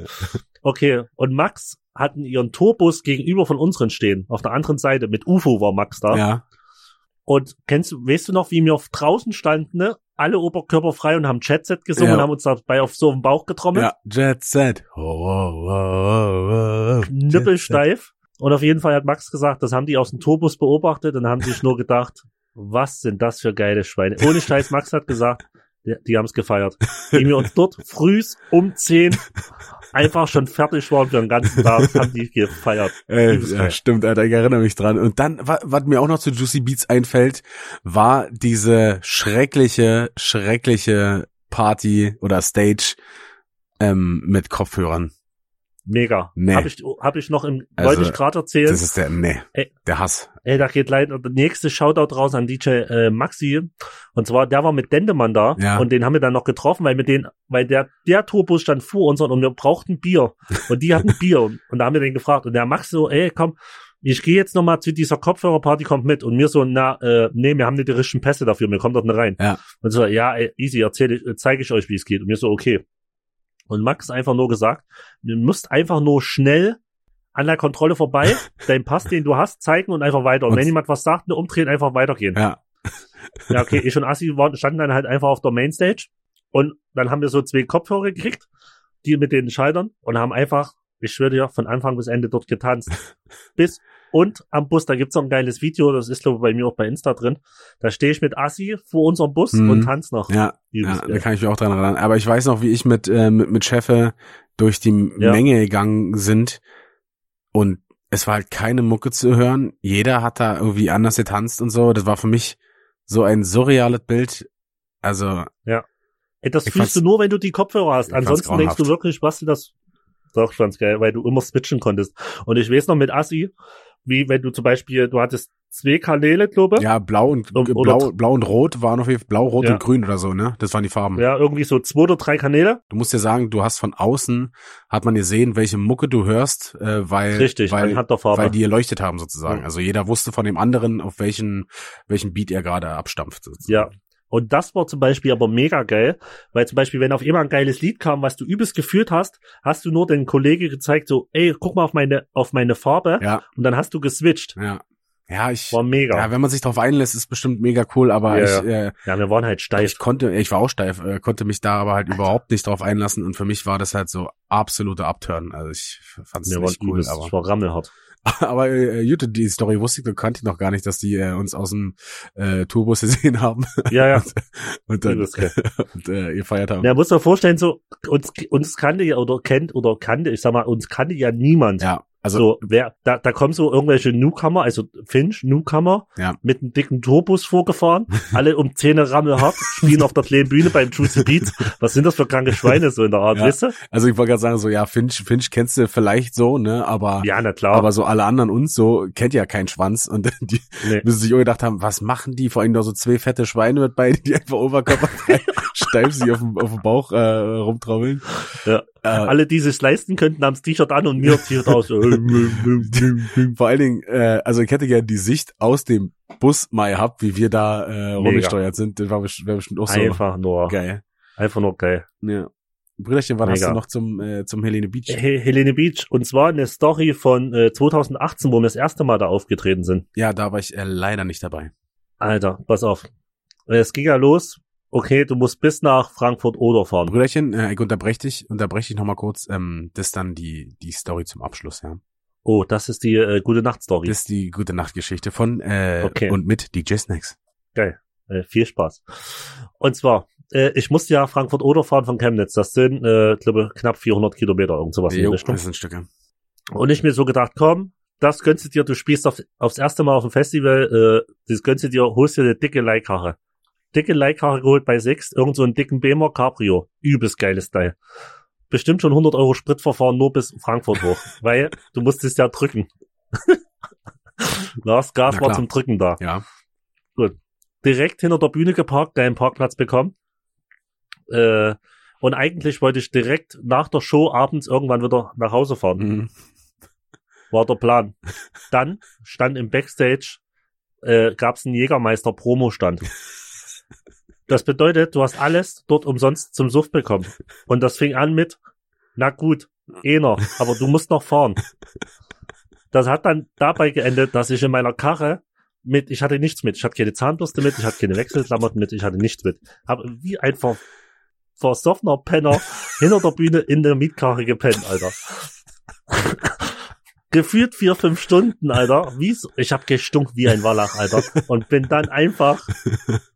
S2: Okay, und Max hatten ihren Tourbus gegenüber von unseren stehen. Auf der anderen Seite, mit UFO war Max da.
S1: Ja.
S2: Und kennst du, weißt du noch, wie wir auf draußen standen, ne? Alle oberkörperfrei und haben Chatset gesungen
S1: Ja.
S2: und haben uns dabei auf so einen Bauch getrommelt.
S1: Ja. Jet Set. Oh, oh, oh, oh, oh.
S2: Knüppelsteif. Und auf jeden Fall hat Max gesagt, das haben die aus dem Tourbus beobachtet und haben sich nur gedacht, was sind das für geile Schweine. Ohne Scheiß, Max hat gesagt, die, die haben es gefeiert. Wie wir uns dort frühs um 10 einfach schon fertig waren für den ganzen Tag, haben die gefeiert.
S1: Äh, ja, stimmt, Alter, ich erinnere mich dran. Und dann, wa- was mir auch noch zu Juicy Beats einfällt, war diese schreckliche, schreckliche Party oder Stage ähm, mit Kopfhörern.
S2: Mega.
S1: Nee.
S2: Hab ich, hab ich noch im,
S1: Also,
S2: wollte ich gerade erzählen.
S1: Das ist der, nee,
S2: Ey.
S1: der Hass.
S2: Ey, da geht leider der nächste Shoutout raus an DJ äh, Maxi. Und zwar, der war mit Dendemann da
S1: Ja.
S2: und den haben wir dann noch getroffen, weil mit den, weil der, der Tourbus stand vor uns und wir brauchten Bier. Und die hatten Bier. Und, und da haben wir den gefragt. Und der Max so, ey, komm, ich gehe jetzt nochmal zu dieser Kopfhörerparty, kommt mit. Und mir so, na, äh, nee, wir haben nicht die richtigen Pässe dafür, wir kommen dort nicht rein.
S1: Ja.
S2: Und so, ja, ey, easy, erzähle ich, zeige ich euch, wie es geht. Und mir so, okay. Und Max einfach nur gesagt, du musst einfach nur schnell an der Kontrolle vorbei, deinen Pass, den du hast, zeigen und einfach weiter. Und
S1: Und-
S2: wenn jemand was sagt, nur umdrehen, einfach weitergehen.
S1: Ja.
S2: Ja, okay, ich und Assi waren, standen dann halt einfach auf der Mainstage und dann haben wir so zwei Kopfhörer gekriegt, die mit den Schaltern und haben einfach, ich schwöre dir, von Anfang bis Ende dort getanzt. Bis und am Bus, da gibt's noch ein geiles Video, das ist glaube ich bei mir auch bei Insta drin. Da stehe ich mit Assi vor unserem Bus
S1: Mhm.
S2: und tanz noch.
S1: Ja, ja, da kann ich mich auch dran erinnern. Aber ich weiß noch, wie ich mit, äh, mit, mit Chefe durch die
S2: Ja.
S1: Menge gegangen sind und es war halt keine Mucke zu hören. Jeder hat da irgendwie anders getanzt und so. Das war für mich so ein surreales Bild. Also,
S2: Ey, das fühlst du nur, wenn du die Kopfhörer hast. Ansonsten denkst du wirklich, was du das doch ganz geil, weil du immer switchen konntest. Und ich weiß noch mit Assi, wie wenn du zum Beispiel, du hattest zwei Kanäle, glaube ich.
S1: Ja, blau und
S2: Um-
S1: äh,
S2: oder-
S1: blau, blau und rot waren auf jeden Fall blau, rot
S2: Ja.
S1: und grün oder so, ne? Das waren die Farben.
S2: Ja, irgendwie so zwei oder drei Kanäle.
S1: Du musst dir sagen, du hast von außen hat man gesehen, welche Mucke du hörst, äh, weil
S2: Richtig,
S1: weil, weil die erleuchtet haben sozusagen.
S2: Ja.
S1: Also jeder wusste von dem anderen, auf welchen welchen Beat er gerade abstampft.
S2: Ja. Und das war zum Beispiel aber mega geil, weil zum Beispiel, wenn auf immer ein geiles Lied kam, was du übelst gefühlt hast, hast du nur den Kollege gezeigt, so, ey, guck mal auf meine, auf meine Farbe,
S1: Ja,
S2: und dann hast du geswitcht.
S1: ja. Ja, ich
S2: War mega.
S1: ja, wenn man sich darauf einlässt, ist bestimmt mega cool, aber
S2: Ja,
S1: ich äh,
S2: Ja, wir waren halt steif.
S1: ich konnte, ich war auch steif, äh, konnte mich da aber halt überhaupt nicht drauf einlassen und für mich war das halt so absoluter Upturn. Also ich fand es
S2: Wir
S1: nicht cool,
S2: übelst,
S1: aber
S2: ich war rammelhart.
S1: Aber äh, Jute, die Story wusste ich, kannte ich noch gar nicht, dass die äh, uns aus dem äh, Tourbus gesehen haben
S2: Ja, ja.
S1: und dann und, äh, ihr feiert haben.
S2: Ja, muss dir vorstellen, so, uns, uns kannte ja, oder kennt, oder kannte, ich sag mal, uns kannte ja niemand.
S1: Ja, also
S2: so, wer, da, da kommen so irgendwelche Newcomer, also Finch, Newcomer,
S1: Ja.
S2: mit einem dicken Tourbus vorgefahren, alle um Zähne rammelhart, spielen auf der kleinen Bühne beim Juicy Beats. Was sind das für kranke Schweine so in der Art,
S1: Ja.
S2: weißt du?
S1: also ich wollte gerade sagen so ja, Finch Finch kennst du vielleicht so, ne, aber
S2: Ja, na klar.
S1: aber so alle anderen uns so kennt ja kein Schwanz und die
S2: nee.
S1: müssen sich auch gedacht haben, was machen die? Vor allem noch so zwei fette Schweine mit bei, die einfach oberkörperfrei steif sich auf dem auf dem Bauch äh, rumtrommeln.
S2: Ja.
S1: Äh,
S2: Alle, die sich leisten könnten, haben das T-Shirt an und mir T-Shirt aus.
S1: Vor allen Dingen, äh, also ich hätte gerne die Sicht aus dem Bus mal gehabt, wie wir da äh, rumgesteuert sind. Das war best- wär bestimmt auch so
S2: einfach nur,
S1: geil.
S2: einfach nur geil.
S1: Ja. Brüderchen, was hast
S2: Mega.
S1: du noch zum, äh, zum Helene Beach?
S2: He Helene Beach. Und zwar eine Story von äh, 2018, wo wir das erste Mal da aufgetreten sind.
S1: Ja, da war ich äh, leider nicht dabei.
S2: Alter, pass auf. Es ging ja los. Okay, du musst bis nach Frankfurt oder fahren.
S1: Brüderchen, äh, ich unterbreche dich, unterbreche dich nochmal kurz. Ähm, das ist dann die, die Story zum Abschluss, ja.
S2: Oh, das ist die äh, gute Nacht-Story.
S1: Das ist die gute Nachtgeschichte von äh,
S2: Okay.
S1: und mit DJ Snacks.
S2: Geil. Äh, viel Spaß. Und zwar, äh, ich musste ja Frankfurt oder fahren von Chemnitz. Das sind, äh, glaube knapp 400 Kilometer, irgend sowas in die
S1: Jo,
S2: Richtung.
S1: das sind Stücke.
S2: Und ich mir so gedacht, komm, das gönnst du dir, du spielst auf, aufs erste Mal auf dem Festival, äh, das gönnst du dir, holst dir eine dicke Leihkarre. Dicke Leihkarre geholt bei Sixt, irgend so einen dicken Beamer Cabrio. Übelst geiles Teil. Bestimmt schon 100 Euro Spritverfahren nur bis Frankfurt hoch, weil du musstest ja drücken. das Gas war zum Drücken da.
S1: Ja.
S2: Direkt hinter der Bühne geparkt, deinen Parkplatz bekommen. Äh, und eigentlich wollte ich direkt nach der Show abends irgendwann wieder nach Hause fahren
S1: Mhm.
S2: war der Plan. Dann stand im Backstage, äh, gab es einen Jägermeister-Promo-Stand. Das bedeutet, du hast alles dort umsonst zum Suff bekommen. Und das fing an mit, na gut, einer, aber du musst noch fahren. Das hat dann dabei geendet, dass ich in meiner Karre mit, ich hatte nichts mit, ich hatte keine Zahnbürste mit, ich hatte keine Wechselklamotten mit, ich hatte nichts mit. Hab wie ein ver versoffener Penner hinter der Bühne in der Mietkarre gepennt, Alter gefühlt vier, fünf Stunden, Alter. Wie so, ich hab gestunken wie ein Wallach, Alter. Und bin dann einfach,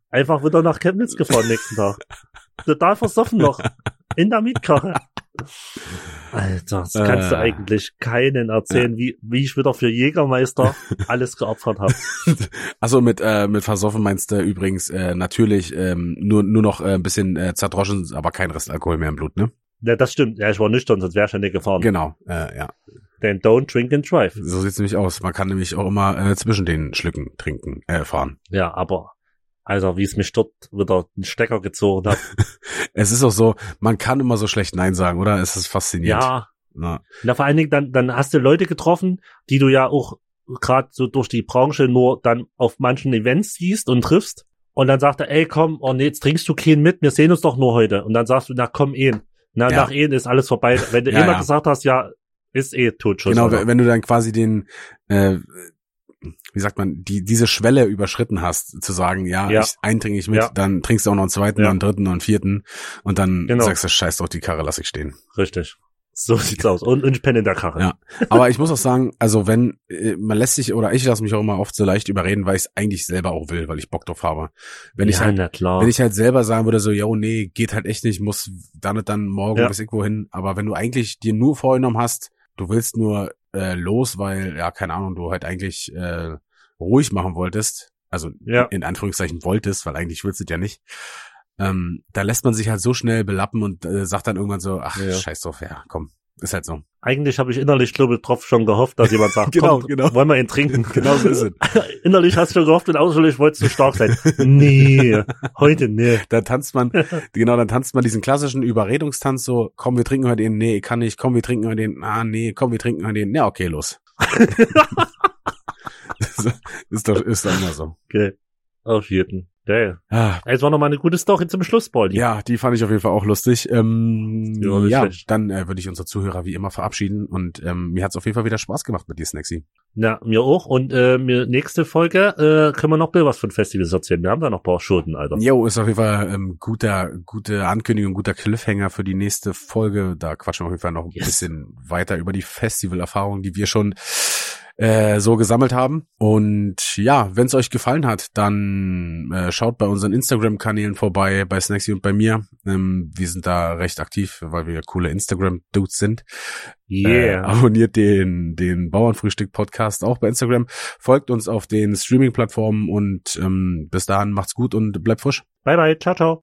S2: einfach wieder nach Chemnitz gefahren nächsten Tag. Total versoffen noch. In der Mietkarre. Alter, das kannst du
S1: Äh.
S2: eigentlich keinen erzählen, wie, wie ich wieder für Jägermeister alles geopfert habe.
S1: Also mit äh, mit versoffen meinst du übrigens äh, natürlich ähm, nur nur noch äh, ein bisschen äh, zerdroschen, aber kein Rest Alkohol mehr im Blut, ne?
S2: Ja, das stimmt. Ja, ich war nüchtern, sonst wäre ich ja nicht gefahren.
S1: Genau, äh, ja.
S2: Denn don't drink and drive.
S1: So sieht's nämlich aus. Man kann nämlich auch immer äh, zwischen den Schlücken trinken, äh, fahren.
S2: Ja, aber, Alter, wie es mich dort wieder einen Stecker gezogen hat.
S1: Es ist auch so, man kann immer so schlecht Nein sagen, oder? Es ist faszinierend.
S2: ja,
S1: Na,
S2: Na, vor allen Dingen, dann, dann hast du Leute getroffen, die du ja auch gerade so durch die Branche nur dann auf manchen Events siehst und triffst. Und dann sagt er, ey, komm, oh nee, jetzt trinkst du keinen mit, wir sehen uns doch nur heute. Und dann sagst du, na komm, eh. Na,
S1: Ja.
S2: nach eh ist alles vorbei. Wenn du
S1: Ja,
S2: immer
S1: ja.
S2: gesagt hast, ja, ist eh Totschuss.
S1: genau,
S2: Alter.
S1: wenn du dann quasi den, äh, wie sagt man, die diese Schwelle überschritten hast, zu sagen, ja,
S2: Ja.
S1: ich einen trinke ich mit,
S2: Ja.
S1: dann trinkst du auch noch einen zweiten,
S2: Ja.
S1: einen dritten, noch einen vierten und dann
S2: Genau.
S1: sagst du, scheiß doch die Karre, lass ich stehen.
S2: Richtig. So sieht's aus. Und, und ich penne in der Karre.
S1: Ja. Aber ich muss auch sagen, also wenn, äh, man lässt sich, oder ich lasse mich auch immer oft so leicht überreden, weil ich es eigentlich selber auch will, weil ich Bock drauf habe. Wenn ich
S2: ja,
S1: halt,
S2: na klar.
S1: wenn ich halt selber sagen würde, so, yo, nee, geht halt echt nicht, muss dann und dann morgen
S2: Ja.
S1: bis irgendwo hin. Aber wenn du eigentlich dir nur vorgenommen hast, du willst nur äh, los, weil, ja, keine Ahnung, du halt eigentlich äh, ruhig machen wolltest, also
S2: Ja.
S1: in Anführungszeichen wolltest, weil eigentlich willst du es ja nicht, ähm, da lässt man sich halt so schnell belappen und äh, sagt dann irgendwann so, ach,
S2: Ja.
S1: scheiß drauf, ja, komm. Ist halt so.
S2: Eigentlich habe ich innerlich, glaube ich, drauf schon gehofft, dass jemand sagt,
S1: Genau,
S2: komm,
S1: genau.
S2: wollen wir ihn trinken.
S1: Genau so ist es.
S2: innerlich hast du gehofft und außerlich wolltest du stark sein. Nee, heute nee.
S1: Da tanzt man, genau, dann tanzt man diesen klassischen Überredungstanz so, komm, wir trinken heute den, nee, kann nicht, komm, wir trinken heute den, ah, nee, komm, wir trinken heute den, ja, okay, los. Ist doch, ist doch immer so.
S2: Okay. Auf jeden. Geil.
S1: Ah,
S2: Es war noch mal eine gute Story zum Schluss, Baldi.
S1: ja, die fand ich auf jeden Fall auch lustig. Ähm,
S2: Ja,
S1: ja,
S2: schlecht.
S1: dann äh, würde ich unsere Zuhörer wie immer verabschieden und ähm, mir hat's auf jeden Fall wieder Spaß gemacht mit dir, Snacksy.
S2: Ja, mir auch. Und äh, mir nächste Folge äh, können wir noch was von Festivals erzählen. Wir haben da noch ein paar Schoten, Alter.
S1: Jo, ist auf jeden Fall ähm, guter, gute Ankündigung, guter Cliffhanger für die nächste Folge. Da quatschen wir auf jeden Fall noch ein
S2: Yes.
S1: bisschen weiter über die Festivalerfahrungen, die wir schon äh, so gesammelt haben. Und ja, wenn es euch gefallen hat, dann äh, schaut bei unseren Instagram-Kanälen vorbei, bei Snacksy und bei mir. Ähm, wir sind da recht aktiv, weil wir coole Instagram-Dudes sind. Äh,
S2: Yeah.
S1: abonniert den, den Bauernfrühstück-Podcast auch bei Instagram. Folgt uns auf den Streaming-Plattformen und ähm, bis dahin macht's gut und bleibt frisch.
S2: Bye bye. Ciao, ciao.